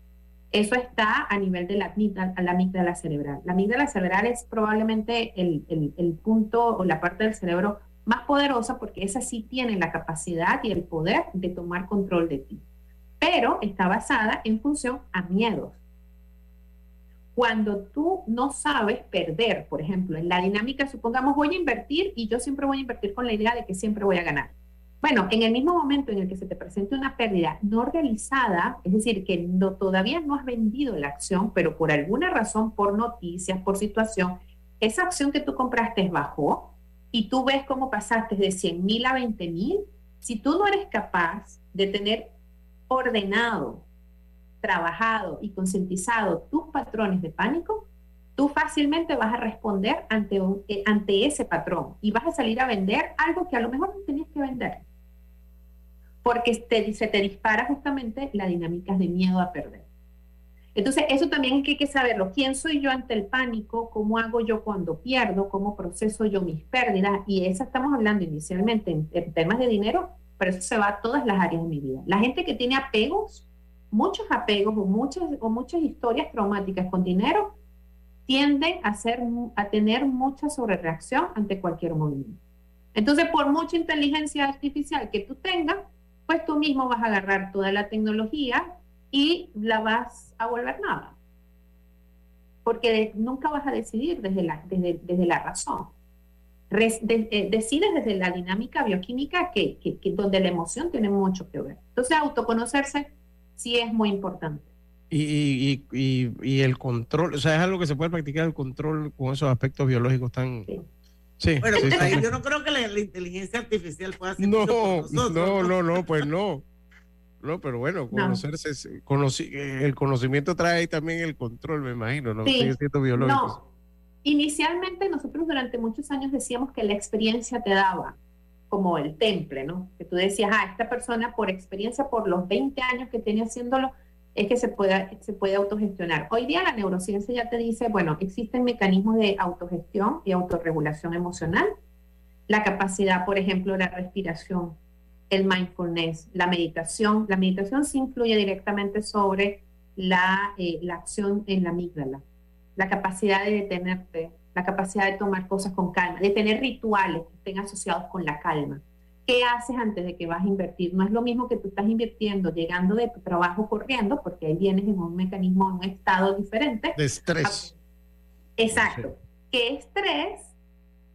Eso está a nivel de la amígdala, cerebral. La amígdala cerebral es probablemente el, el punto o la parte del cerebro más poderosa porque esa sí tiene la capacidad y el poder de tomar control de ti. Pero está basada en función a miedos cuando tú no sabes perder, por ejemplo, en la dinámica, supongamos voy a invertir y yo siempre voy a invertir con la idea de que siempre voy a ganar. Bueno, en el mismo momento en el que se te presente una pérdida no realizada, es decir, que no, todavía no has vendido la acción, pero por alguna razón, por noticias, por situación, esa acción que tú compraste bajó y tú ves cómo pasaste de 100 mil a 20 mil, si tú no eres capaz de tener ordenado trabajado y concientizado tus patrones de pánico, tú fácilmente vas a responder ante, eh, ante ese patrón y vas a salir a vender algo que a lo mejor no tenías que vender. Porque te, se te dispara justamente la dinámica de miedo a perder. Entonces, eso también hay que saberlo. ¿Quién soy yo ante el pánico? ¿Cómo hago yo cuando pierdo? ¿Cómo proceso yo mis pérdidas? Y esa estamos hablando inicialmente en, en temas de dinero, pero eso se va a todas las áreas de mi vida. La gente que tiene apegos muchos apegos o muchas, o muchas historias traumáticas con dinero tienden a, ser, a tener mucha sobrereacción ante cualquier movimiento. Entonces, por mucha inteligencia artificial que tú tengas, pues tú mismo vas a agarrar toda la tecnología y la vas a volver nada. Porque nunca vas a decidir desde la, desde, desde la razón. Eh, decides desde la dinámica bioquímica que, que, donde la emoción tiene mucho que ver. Entonces, autoconocerse sí es muy importante. Y, y, y, el control, o sea, es algo que se puede practicar el control con esos aspectos biológicos tan... Sí. bueno, yo no creo que la, inteligencia artificial pueda hacer no, no, no, no, pues no. No, pero bueno, conocerse, el conocimiento trae también el control, me imagino, ¿no? Sí. Sigue biológico. No. Inicialmente nosotros durante muchos años decíamos que la experiencia te daba, como el temple, ¿no? Que tú decías, ah, esta persona por experiencia, por los 20 años que tiene haciéndolo, es que se puede, se puede autogestionar. Hoy día la neurociencia ya te dice, bueno, existen mecanismos de autogestión y autorregulación emocional, la capacidad, por ejemplo, la respiración, el mindfulness, la meditación. La meditación sí influye directamente sobre la, eh, la acción en la amígdala, la capacidad de detenerte, la capacidad de tomar cosas con calma, de tener rituales que estén asociados con la calma. ¿Qué haces antes de que vas a invertir? No es lo mismo que tú estás invirtiendo llegando de tu trabajo corriendo, porque ahí vienes en un mecanismo, en un estado diferente. De estrés. Exacto. ¿Qué estrés?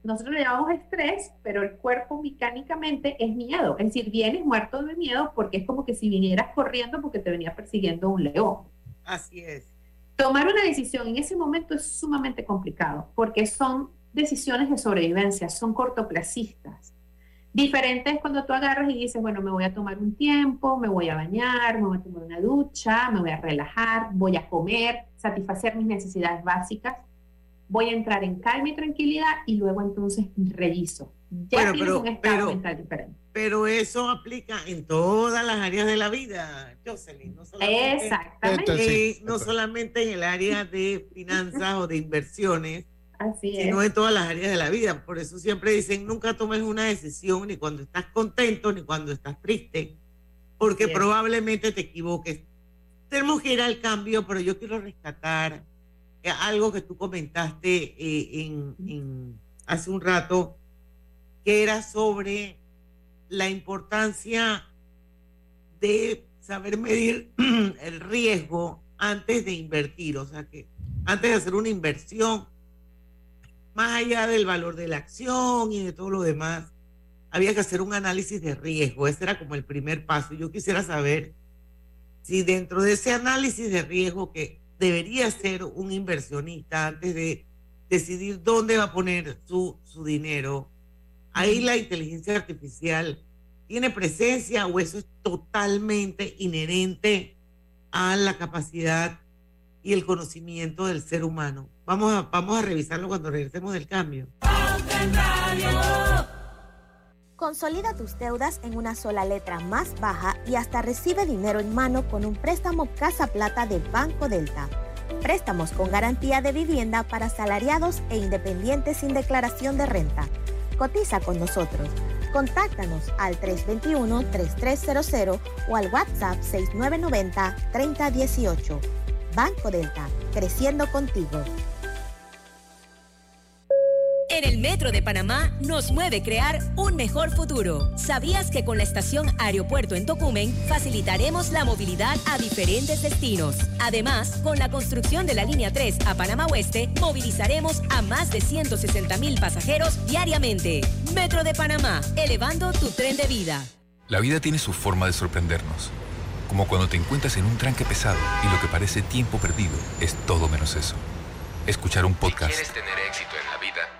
Nosotros le llamamos estrés, pero el cuerpo mecánicamente es miedo. Es decir, vienes muerto de miedo porque es como que si vinieras corriendo porque te venía persiguiendo un león. Así es. Tomar una decisión en ese momento es sumamente complicado porque son decisiones de sobrevivencia, son cortoplacistas. Diferente es cuando tú agarras y dices, bueno, me voy a tomar un tiempo, me voy a bañar, me voy a tomar una ducha, me voy a relajar, voy a comer, satisfacer mis necesidades básicas, voy a entrar en calma y tranquilidad y luego entonces reviso. Ya tienes un estado mental diferente. Pero eso aplica en todas las áreas de la vida, Jocelyn. No solamente, Exactamente. no solamente en el área de finanzas o de inversiones, [LAUGHS] Así sino en todas las áreas de la vida. Por eso siempre dicen, nunca tomes una decisión ni cuando estás contento ni cuando estás triste, porque probablemente te equivoques. Tenemos que ir al cambio, pero yo quiero rescatar eh, algo que tú comentaste eh, en, hace un rato, que era sobre la importancia de saber medir [CLEARS THROAT] el riesgo antes de invertir, o sea que antes de hacer una inversión, más allá del valor de la acción y de todo lo demás, había que hacer un análisis de riesgo. Ese era como el primer paso. Yo quisiera saber si dentro de ese análisis de riesgo que debería ser un inversionista antes de decidir dónde va a poner su, su dinero, ahí la inteligencia artificial tiene presencia o eso es totalmente inherente a la capacidad y el conocimiento del ser humano. Vamos a, vamos a revisarlo cuando regresemos del cambio. Consolida tus deudas en una sola letra más baja y hasta recibe dinero en mano con un préstamo Casa Plata del Banco Delta. Préstamos con garantía de vivienda para salariados e independientes sin declaración de renta. Cotiza con nosotros. Contáctanos al 321-3300 o al WhatsApp 6990-3018. Banco Delta, creciendo contigo. En el Metro de Panamá nos mueve crear un mejor futuro. ¿Sabías que con la estación Aeropuerto en Tocumen facilitaremos la movilidad a diferentes destinos? Además, con la construcción de la línea 3 a Panamá Oeste, movilizaremos a más de 160 mil pasajeros diariamente. Metro de Panamá, elevando tu tren de vida. La vida tiene su forma de sorprendernos. Como cuando te encuentras en un tranque pesado y lo que parece tiempo perdido es todo menos eso. Escuchar un podcast. quieres tener éxito en la vida,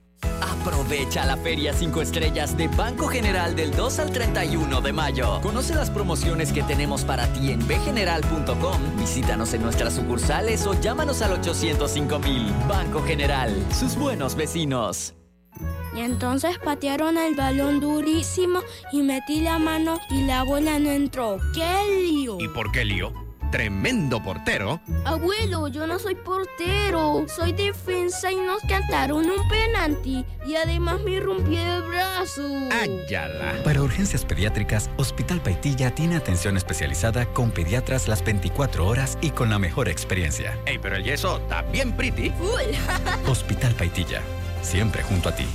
Aprovecha la Feria 5 Estrellas de Banco General del 2 al 31 de mayo. Conoce las promociones que tenemos para ti en bgeneral.com. Visítanos en nuestras sucursales o llámanos al 805 mil. Banco General, sus buenos vecinos. Y entonces patearon el balón durísimo y metí la mano y la bola no entró. ¡Qué lío! ¿Y por qué lío? Tremendo portero. Abuelo, yo no soy portero. Soy defensa y nos cantaron un penalti. Y además me rompí el brazo. ¡Ayala! Para urgencias pediátricas, Hospital Paitilla tiene atención especializada con pediatras las 24 horas y con la mejor experiencia. Ey, pero el yeso está bien pretty. [LAUGHS] Hospital Paitilla, siempre junto a ti.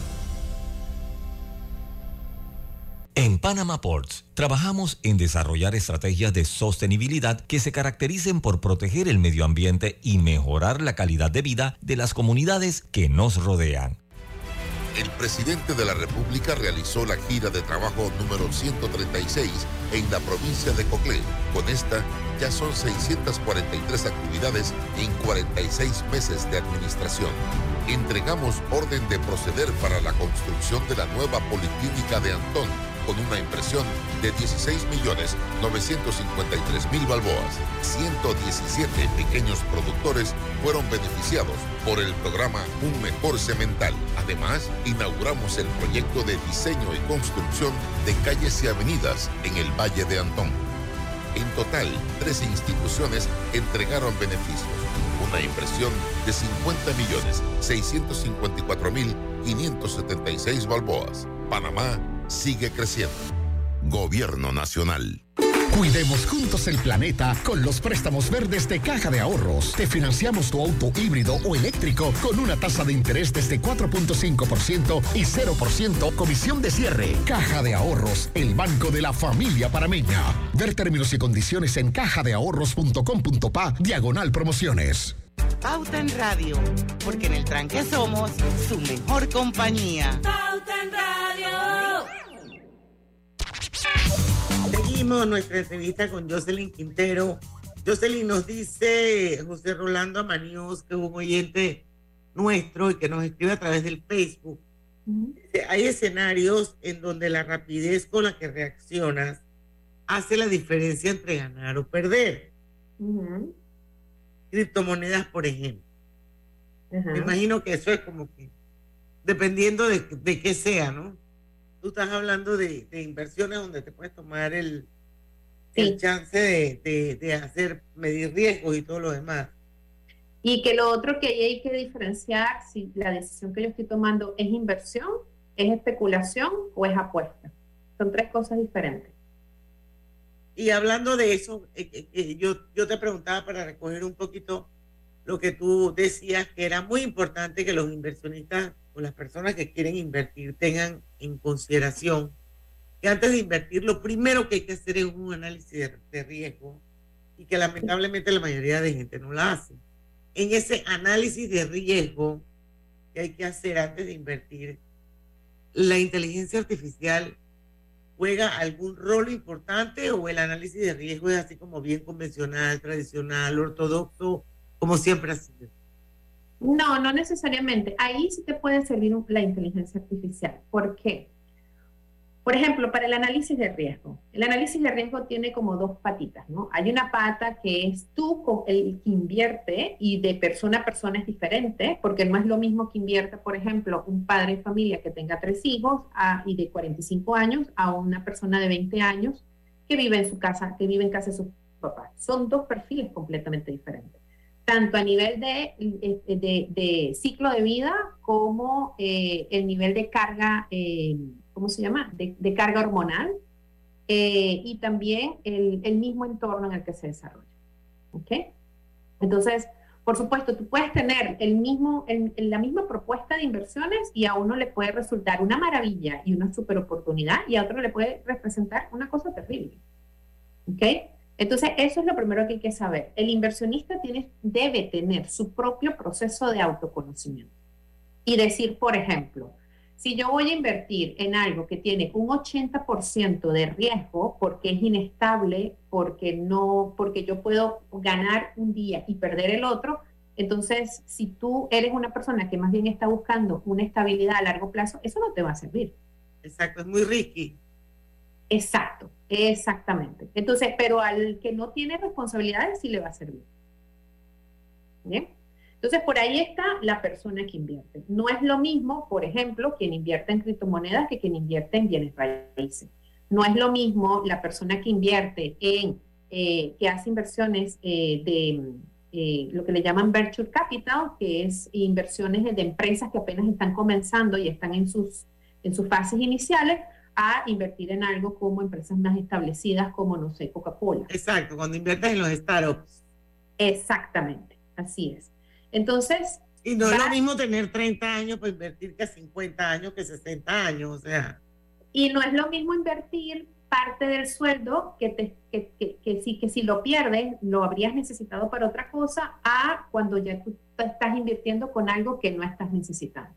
En Panama Ports trabajamos en desarrollar estrategias de sostenibilidad que se caractericen por proteger el medio ambiente y mejorar la calidad de vida de las comunidades que nos rodean. El presidente de la República realizó la gira de trabajo número 136 en la provincia de Coclé. Con esta ya son 643 actividades en 46 meses de administración. Entregamos orden de proceder para la construcción de la nueva policlínica de Antón con una impresión de 16.953.000 balboas. 117 pequeños productores fueron beneficiados por el programa Un Mejor Cemental. Además, inauguramos el proyecto de diseño y construcción de calles y avenidas en el Valle de Antón. En total, 13 instituciones entregaron beneficios. Una impresión de 50 millones 654 mil 576 balboas. Panamá sigue creciendo. Gobierno Nacional. Cuidemos juntos el planeta con los préstamos verdes de Caja de Ahorros. Te financiamos tu auto híbrido o eléctrico con una tasa de interés desde 4.5% y 0% comisión de cierre. Caja de Ahorros, el banco de la familia parameña. Ver términos y condiciones en cajadeahorros.com.pa diagonal promociones. Pauta en Radio, porque en el tranque somos su mejor compañía. Pauta en Radio. Nuestra entrevista con Jocelyn Quintero. Jocelyn nos dice José Rolando Amaníos, que es un oyente nuestro y que nos escribe a través del Facebook. Hay escenarios en donde la rapidez con la que reaccionas hace la diferencia entre ganar o perder. Criptomonedas, por ejemplo. Me imagino que eso es como que, dependiendo de, de qué sea, ¿no? Tú estás hablando de, de inversiones donde te puedes tomar el, el chance de, de, de hacer, medir riesgos y todo lo demás. Y que lo otro que hay que diferenciar si la decisión que yo estoy tomando es inversión, es especulación o es apuesta. Son tres cosas diferentes. Y hablando de eso, eh, eh, eh, yo, yo te preguntaba para recoger un poquito lo que tú decías, que era muy importante que los inversionistas o las personas que quieren invertir tengan en consideración que antes de invertir, lo primero que hay que hacer es un análisis de, de riesgo y que lamentablemente la mayoría de gente no la hace. En ese análisis de riesgo que hay que hacer antes de invertir, la inteligencia artificial juega algún rol importante o el análisis de riesgo es así como bien convencional, tradicional, ortodoxo, como siempre ha sido. No, no necesariamente. Ahí sí te puede servir la inteligencia artificial. ¿Por qué? Por ejemplo, para el análisis de riesgo. El análisis de riesgo tiene como dos patitas, ¿no? Hay una pata que es tú con el que invierte y de persona a persona es diferente, porque no es lo mismo que invierta, por ejemplo, un padre de familia que tenga tres hijos a- y de 45 años a una persona de 20 años que vive en su casa, que vive en casa de sus papás. Son dos perfiles completamente diferentes tanto a nivel de, eh, de- de ciclo de vida como eh, el nivel de carga, eh, ¿cómo se llama? De, de carga hormonal eh, y también el, el mismo entorno en el que se desarrolla. ¿Ok? Entonces, por supuesto, tú puedes tener el mismo, el- la misma propuesta de inversiones y a uno le puede resultar una maravilla y una super oportunidad y a otro le puede representar una cosa terrible. ¿Ok? Entonces, eso es lo primero que hay que saber. El inversionista tiene, debe tener su propio proceso de autoconocimiento. Y decir, por ejemplo, si yo voy a invertir en algo que tiene un 80% de riesgo porque es inestable, porque no, porque yo puedo ganar un día y perder el otro, entonces si tú eres una persona que más bien está buscando una estabilidad a largo plazo, eso no te va a servir. Exacto, es muy risky. Exacto, exactamente. Entonces, pero al que no tiene responsabilidades sí le va a servir. ¿Bien? Entonces, por ahí está la persona que invierte. No es lo mismo, por ejemplo, quien invierte en criptomonedas que quien invierte en bienes raíces. No es lo mismo la persona que invierte en, eh, que hace inversiones eh, de eh, lo que le llaman venture capital, que es inversiones de empresas que apenas están comenzando y están en sus, en sus fases iniciales, a invertir en algo como empresas más establecidas como, no sé, Coca-Cola. Exacto, cuando inviertes en los startups. Exactamente, así es. Entonces... Y no es lo mismo tener 30 años para invertir que 50 años, que 60 años, o sea. Y no es lo mismo invertir parte del sueldo que, te, que, que, que si, que si lo pierdes, lo habrías necesitado para otra cosa, a cuando ya tú estás invirtiendo con algo que no estás necesitando.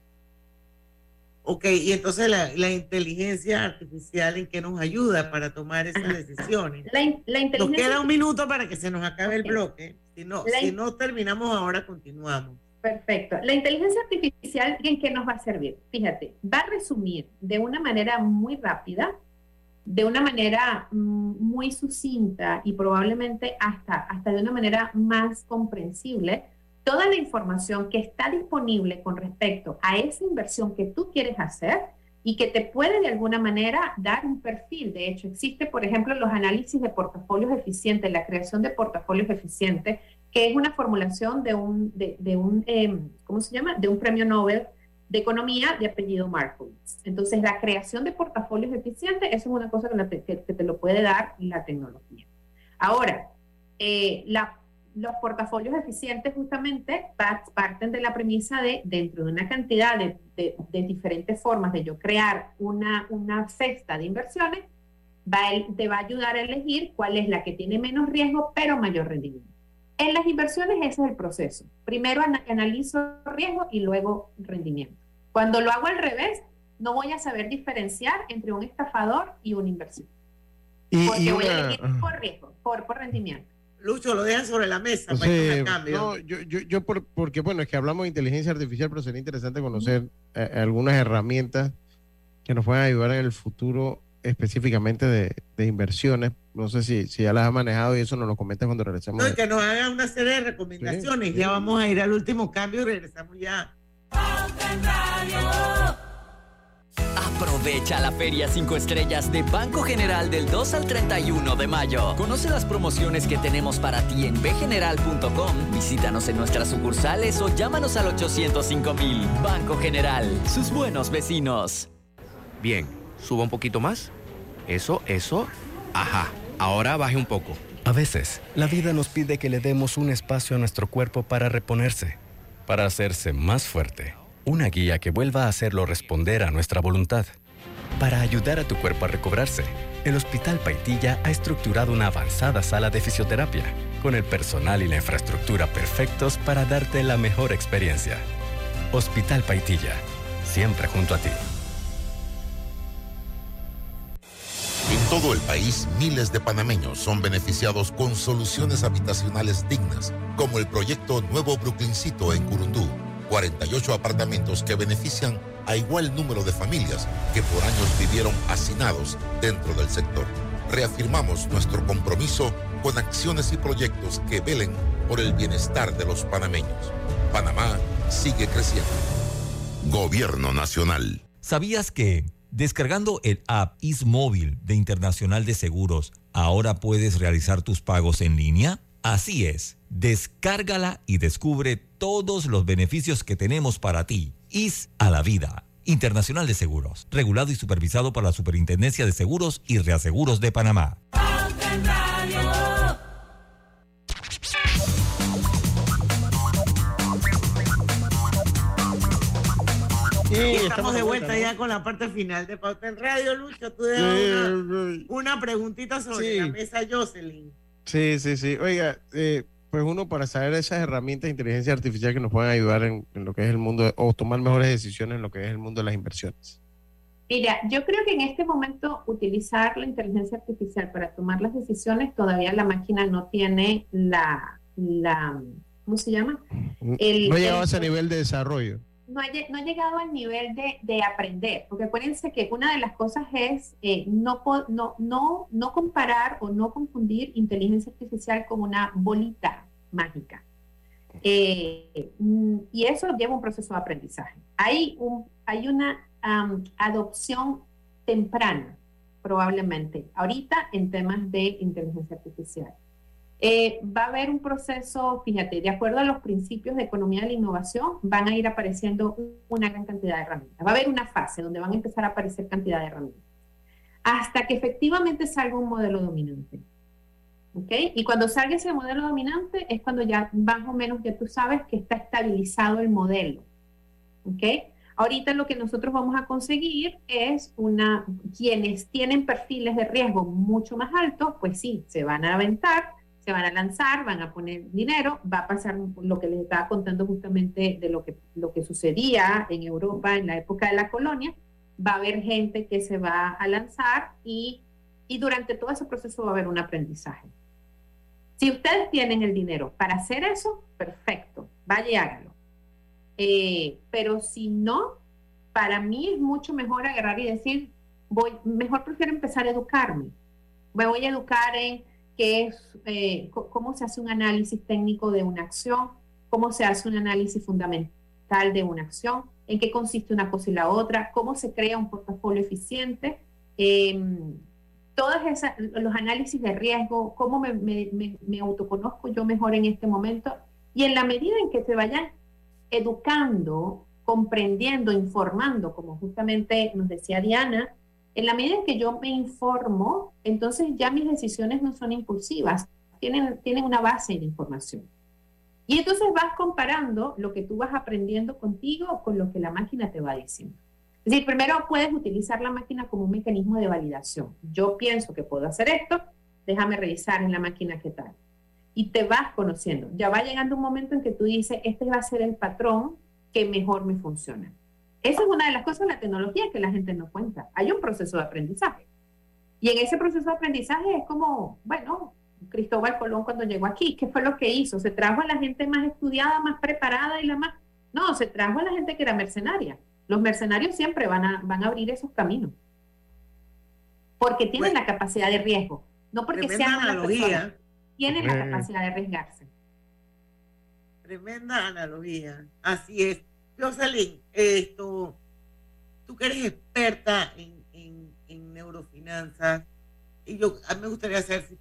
Ok, y entonces la, la inteligencia artificial en qué nos ayuda para tomar esas decisiones. La, Nos queda un minuto para que se nos acabe el bloque. Si no, La si no terminamos ahora, continuamos. Perfecto. La inteligencia artificial, ¿en qué nos va a servir? Fíjate, va a resumir de una manera muy rápida, de una manera mm, muy sucinta y probablemente hasta, hasta de una manera más comprensible toda la información que está disponible con respecto a esa inversión que tú quieres hacer y que te puede de alguna manera dar un perfil. De hecho, existe, por ejemplo, los análisis de portafolios eficientes, la creación de portafolios eficientes, que es una formulación de un, de, un em, ¿cómo se llama? De un premio Nobel de economía de apellido Markowitz. Entonces, la creación de portafolios eficientes, eso es una cosa que, que, te lo puede dar la tecnología. Ahora, eh, los portafolios eficientes justamente parten de la premisa de, dentro de una cantidad de, de, diferentes formas de yo crear una, una cesta de inversiones, va te va a ayudar a elegir cuál es la que tiene menos riesgo, pero mayor rendimiento. En las inversiones ese es el proceso. Primero analizo riesgo y luego rendimiento. Cuando lo hago al revés, no voy a saber diferenciar entre un estafador y una inversión. porque voy a elegir por riesgo, por, por rendimiento. Lucho, lo dejan sobre la mesa para cambio. No, yo, yo, yo porque bueno, es que hablamos de inteligencia artificial, pero sería interesante conocer eh, algunas herramientas que nos puedan ayudar en el futuro específicamente de, de, inversiones. No sé si, si ya las ha manejado y eso nos lo comenta cuando regresemos. No, que nos hagan una serie de recomendaciones. Ya vamos a ir al último cambio y regresamos ya. Aprovecha la Feria 5 Estrellas de Banco General del 2 al 31 de mayo. Conoce las promociones que tenemos para ti en bgeneral.com. Visítanos en nuestras sucursales o llámanos al 805 mil. Banco General, sus buenos vecinos. Bien, suba un poquito más. Eso, eso. Ajá, ahora baje un poco. A veces, la vida nos pide que le demos un espacio a nuestro cuerpo para reponerse, para hacerse más fuerte una guía que vuelva a hacerlo responder a nuestra voluntad. Para ayudar a tu cuerpo a recobrarse, el Hospital Paitilla ha estructurado una avanzada sala de fisioterapia, con el personal y la infraestructura perfectos para darte la mejor experiencia. Hospital Paitilla, siempre junto a ti. En todo el país, miles de panameños son beneficiados con soluciones habitacionales dignas, como el proyecto Nuevo Brooklyncito en Curundú 48 apartamentos que benefician a igual número de familias que por años vivieron hacinados dentro del sector. Reafirmamos nuestro compromiso con acciones y proyectos que velen por el bienestar de los panameños. Panamá sigue creciendo. Gobierno Nacional. ¿Sabías que descargando el app IsMóvil de Internacional de Seguros, ahora puedes realizar tus pagos en línea? Así es, descárgala y descubre todos los beneficios que tenemos para ti. IS a la vida. Internacional de Seguros, regulado y supervisado por la Superintendencia de Seguros y Reaseguros de Panamá. Y estamos de vuelta ya con la parte final de Pauta en Radio, Lucho. Tú dejas una, preguntita sobre la mesa, Jocelyn. Sí, sí, sí. Oiga, eh, pues uno para saber esas herramientas de inteligencia artificial que nos pueden ayudar en, lo que es el mundo, o tomar mejores decisiones en lo que es el mundo de las inversiones. Mira, yo creo que en este momento utilizar la inteligencia artificial para tomar las decisiones, todavía la máquina no tiene la, la ¿cómo se llama? no ha llegado a ese nivel de desarrollo no ha, llegado al nivel de, aprender, porque acuérdense que una de las cosas es eh, no, no, no, no comparar o no confundir inteligencia artificial con una bolita mágica. Eh, mm, y eso lleva un proceso de aprendizaje. Hay, un, hay una adopción temprana, probablemente, ahorita en temas de inteligencia artificial. Eh, va a haber un proceso, fíjate, de acuerdo a los principios de economía de la innovación, van a ir apareciendo una gran cantidad de herramientas. Va a haber una fase donde van a empezar a aparecer cantidad de herramientas. Hasta que efectivamente salga un modelo dominante. ¿Ok? Y cuando salga ese modelo dominante es cuando ya más o menos ya tú sabes que está estabilizado el modelo. ¿Ok? Ahorita lo que nosotros vamos a conseguir es una, quienes tienen perfiles de riesgo mucho más altos, pues sí, se van a aventar van a lanzar, van a poner dinero, va a pasar lo que les estaba contando justamente de lo que, lo que sucedía en Europa en la época de la colonia, va a haber gente que se va a lanzar y, y durante todo ese proceso va a haber un aprendizaje. Si ustedes tienen el dinero para hacer eso, perfecto, vaya y hágalo. Eh, pero si no, para mí es mucho mejor agarrar y decir, voy, mejor prefiero empezar a educarme. Me voy a educar en qué es, eh, cómo se hace un análisis técnico de una acción, cómo se hace un análisis fundamental de una acción, en qué consiste una cosa y la otra, cómo se crea un portafolio eficiente, eh, todos los análisis de riesgo, cómo me, me, autoconozco yo mejor en este momento y en la medida en que se vayan educando, comprendiendo, informando, como justamente nos decía Diana, en la medida en que yo me informo, entonces ya mis decisiones no son impulsivas, tienen, tienen una base de información. Y entonces vas comparando lo que tú vas aprendiendo contigo con lo que la máquina te va diciendo. Es decir, primero puedes utilizar la máquina como un mecanismo de validación. Yo pienso que puedo hacer esto, déjame revisar en la máquina qué tal. Y te vas conociendo. Ya va llegando un momento en que tú dices, este va a ser el patrón que mejor me funciona. Esa es una de las cosas de la tecnología que la gente no cuenta. Hay un proceso de aprendizaje. Y en ese proceso de aprendizaje es como, bueno, Cristóbal Colón cuando llegó aquí, ¿qué fue lo que hizo? ¿Se trajo a la gente más estudiada, más preparada y la más... No, se trajo a la gente que era mercenaria los mercenarios siempre van a, van a abrir esos caminos. Porque tienen la capacidad de riesgo. No porque sean analogía. tienen la capacidad de arriesgarse. Tremenda analogía. Así es. Jocelyn, esto, tú que eres experta en, neurofinanzas, y yo a mí me gustaría saber si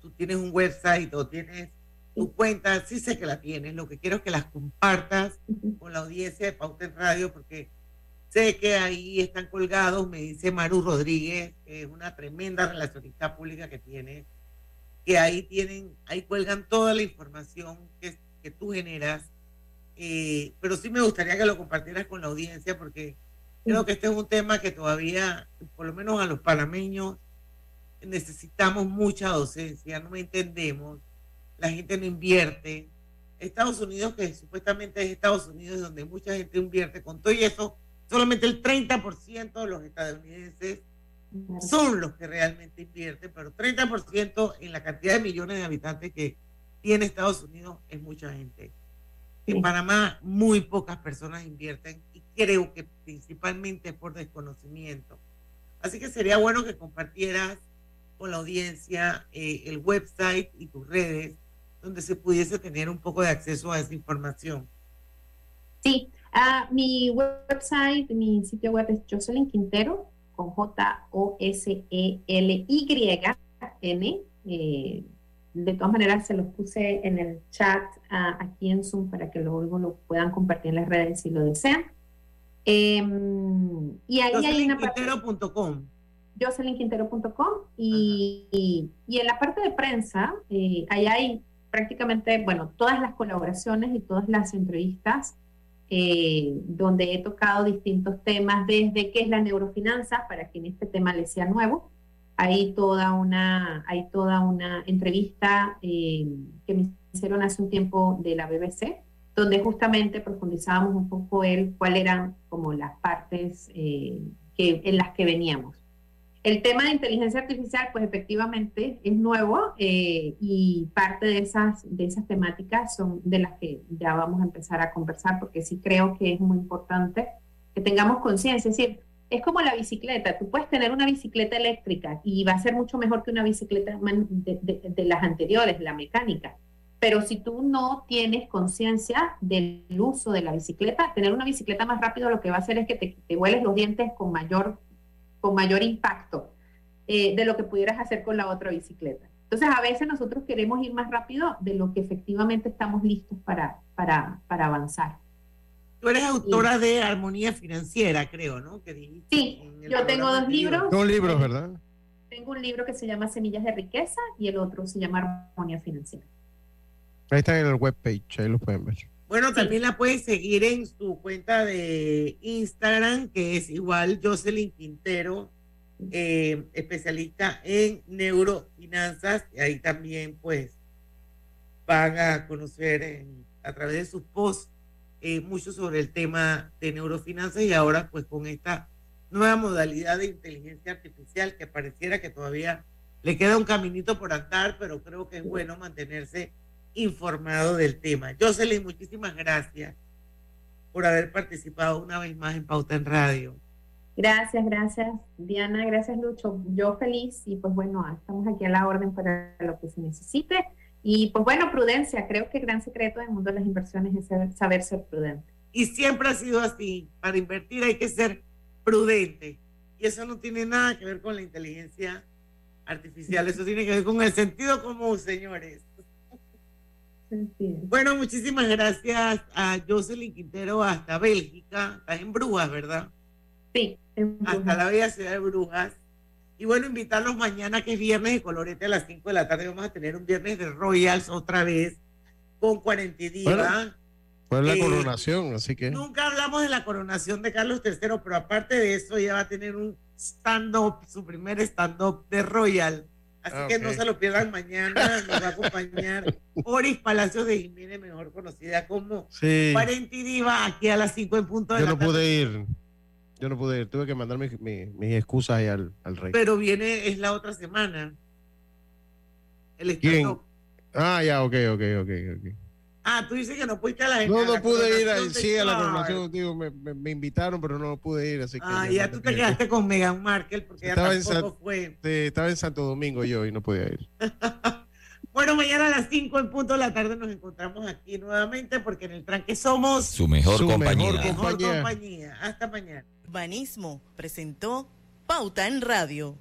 tú tienes un website o tienes tu cuenta, sí sé que la tienes, lo que quiero es que las compartas con la audiencia de Pauta en Radio, porque Sé que ahí están colgados, me dice Maru Rodríguez, que es una tremenda relacionista pública que tiene, que ahí tienen, ahí cuelgan toda la información que, que tú generas. Eh, pero sí me gustaría que lo compartieras con la audiencia porque creo que este es un tema que todavía, por lo menos a los panameños, necesitamos mucha docencia, no entendemos, la gente no invierte. Estados Unidos, que supuestamente es Estados Unidos donde mucha gente invierte, con todo y eso, solamente el 30% de los estadounidenses son los que realmente invierten, pero 30% en la cantidad de millones de habitantes que tiene Estados Unidos es mucha gente. En Panamá muy pocas personas invierten y creo que principalmente por desconocimiento. Así que sería bueno que compartieras con la audiencia eh, el website y tus redes donde se pudiese tener un poco de acceso a esa información. Sí, Ah, mi website, mi sitio web es Jocelyn Quintero, con J-O-S-E-L-Y-N. Eh, de todas maneras, se los puse en el chat ah, aquí en Zoom para que luego lo puedan compartir en las redes si lo desean. Em, y ahí hay una Jocelynquintero.com. Jocelynquintero.com y, y, en la parte de prensa, eh, ahí hay prácticamente, bueno, todas las colaboraciones y todas las entrevistas eh, donde he tocado distintos temas, desde qué es la neurofinanza, para quien este tema le sea nuevo. Hay toda una, hay toda una entrevista eh, que me hicieron hace un tiempo de la BBC, donde justamente profundizábamos un poco el cuáles eran como las partes eh, en las que veníamos. El tema de inteligencia artificial, pues efectivamente es nuevo eh, y parte de esas, de esas temáticas son de las que ya vamos a empezar a conversar porque sí creo que es muy importante que tengamos conciencia. Es decir, es como la bicicleta. Tú puedes tener una bicicleta eléctrica y va a ser mucho mejor que una bicicleta de, las anteriores, la mecánica. Pero si tú no tienes conciencia del uso de la bicicleta, tener una bicicleta más rápido lo que va a hacer es que te, te hueles los dientes con mayor con mayor impacto eh, de lo que pudieras hacer con la otra bicicleta. Entonces, a veces nosotros queremos ir más rápido de lo que efectivamente estamos listos para, para, para avanzar. Tú eres autora de Armonía Financiera, creo, ¿no? sí, yo tengo dos libros. Dos libros, ¿verdad? Tengo un libro que se llama Semillas de Riqueza y el otro se llama Armonía Financiera. Ahí está en el webpage, ahí lo pueden ver. Bueno, también la puedes seguir en su cuenta de Instagram, que es igual Jocelyn Quintero, eh, especialista en neurofinanzas. Y ahí también, pues, van a conocer a través de sus posts eh, mucho sobre el tema de neurofinanzas y ahora, pues, con esta nueva modalidad de inteligencia artificial que pareciera que todavía le queda un caminito por andar, pero creo que es bueno mantenerse informado del tema. Jocelyn, muchísimas gracias por haber participado una vez más en Pauta en Radio. Gracias, gracias Diana, gracias Lucho. Yo feliz y pues bueno, estamos aquí a la orden para lo que se necesite. Y pues bueno, prudencia, creo que el gran secreto del mundo de las inversiones es saber ser prudente. Y siempre ha sido así. Para invertir hay que ser prudente. Y eso no tiene nada que ver con la inteligencia artificial. Eso tiene que ver con el sentido común, señores. Bueno, muchísimas gracias a Jocelyn Quintero hasta Bélgica. Estás en Brujas, ¿verdad? Sí, Hasta la bella ciudad de Brujas. Y bueno, invitarlos mañana, que es viernes de colorete a las 5 de la tarde. Vamos a tener un viernes de Royals otra vez con 40 días. Fue la coronación, así que. Nunca hablamos de la coronación de Carlos III, pero aparte de eso, ya va a tener un stand-up, su primer stand-up de Royal. Así Ah, que no se lo pierdan [LAUGHS] mañana. Nos va a acompañar Oris Palacios de Jiménez, mejor conocida como Sí. 40 Diva, aquí a las 5 en punto de Yo la no tarde. pude ir. Yo no pude ir. Tuve que mandar mis, mis- mis excusas ahí al, al rey. Pero viene, es la otra semana. El ¿Quién? Ah, ya, ok, ok, ok, ok. Ah, tú dices que no pudiste a la No, no la pude ir a, sí, a la coronación, digo, me, me- me invitaron, pero no pude ir, así que. Ah, ya ya tú te quedaste con Meghan Markle porque ya Estaba en, tampoco San- fue. sí, estaba en Santo Domingo yo y no podía ir. [LAUGHS] Bueno, mañana a las 5 en punto de la tarde nos encontramos aquí nuevamente porque en el tranque somos Su mejor Su mejor compañía. mejor compañía. compañía. Hasta mañana. Banismo presentó Pauta en Radio.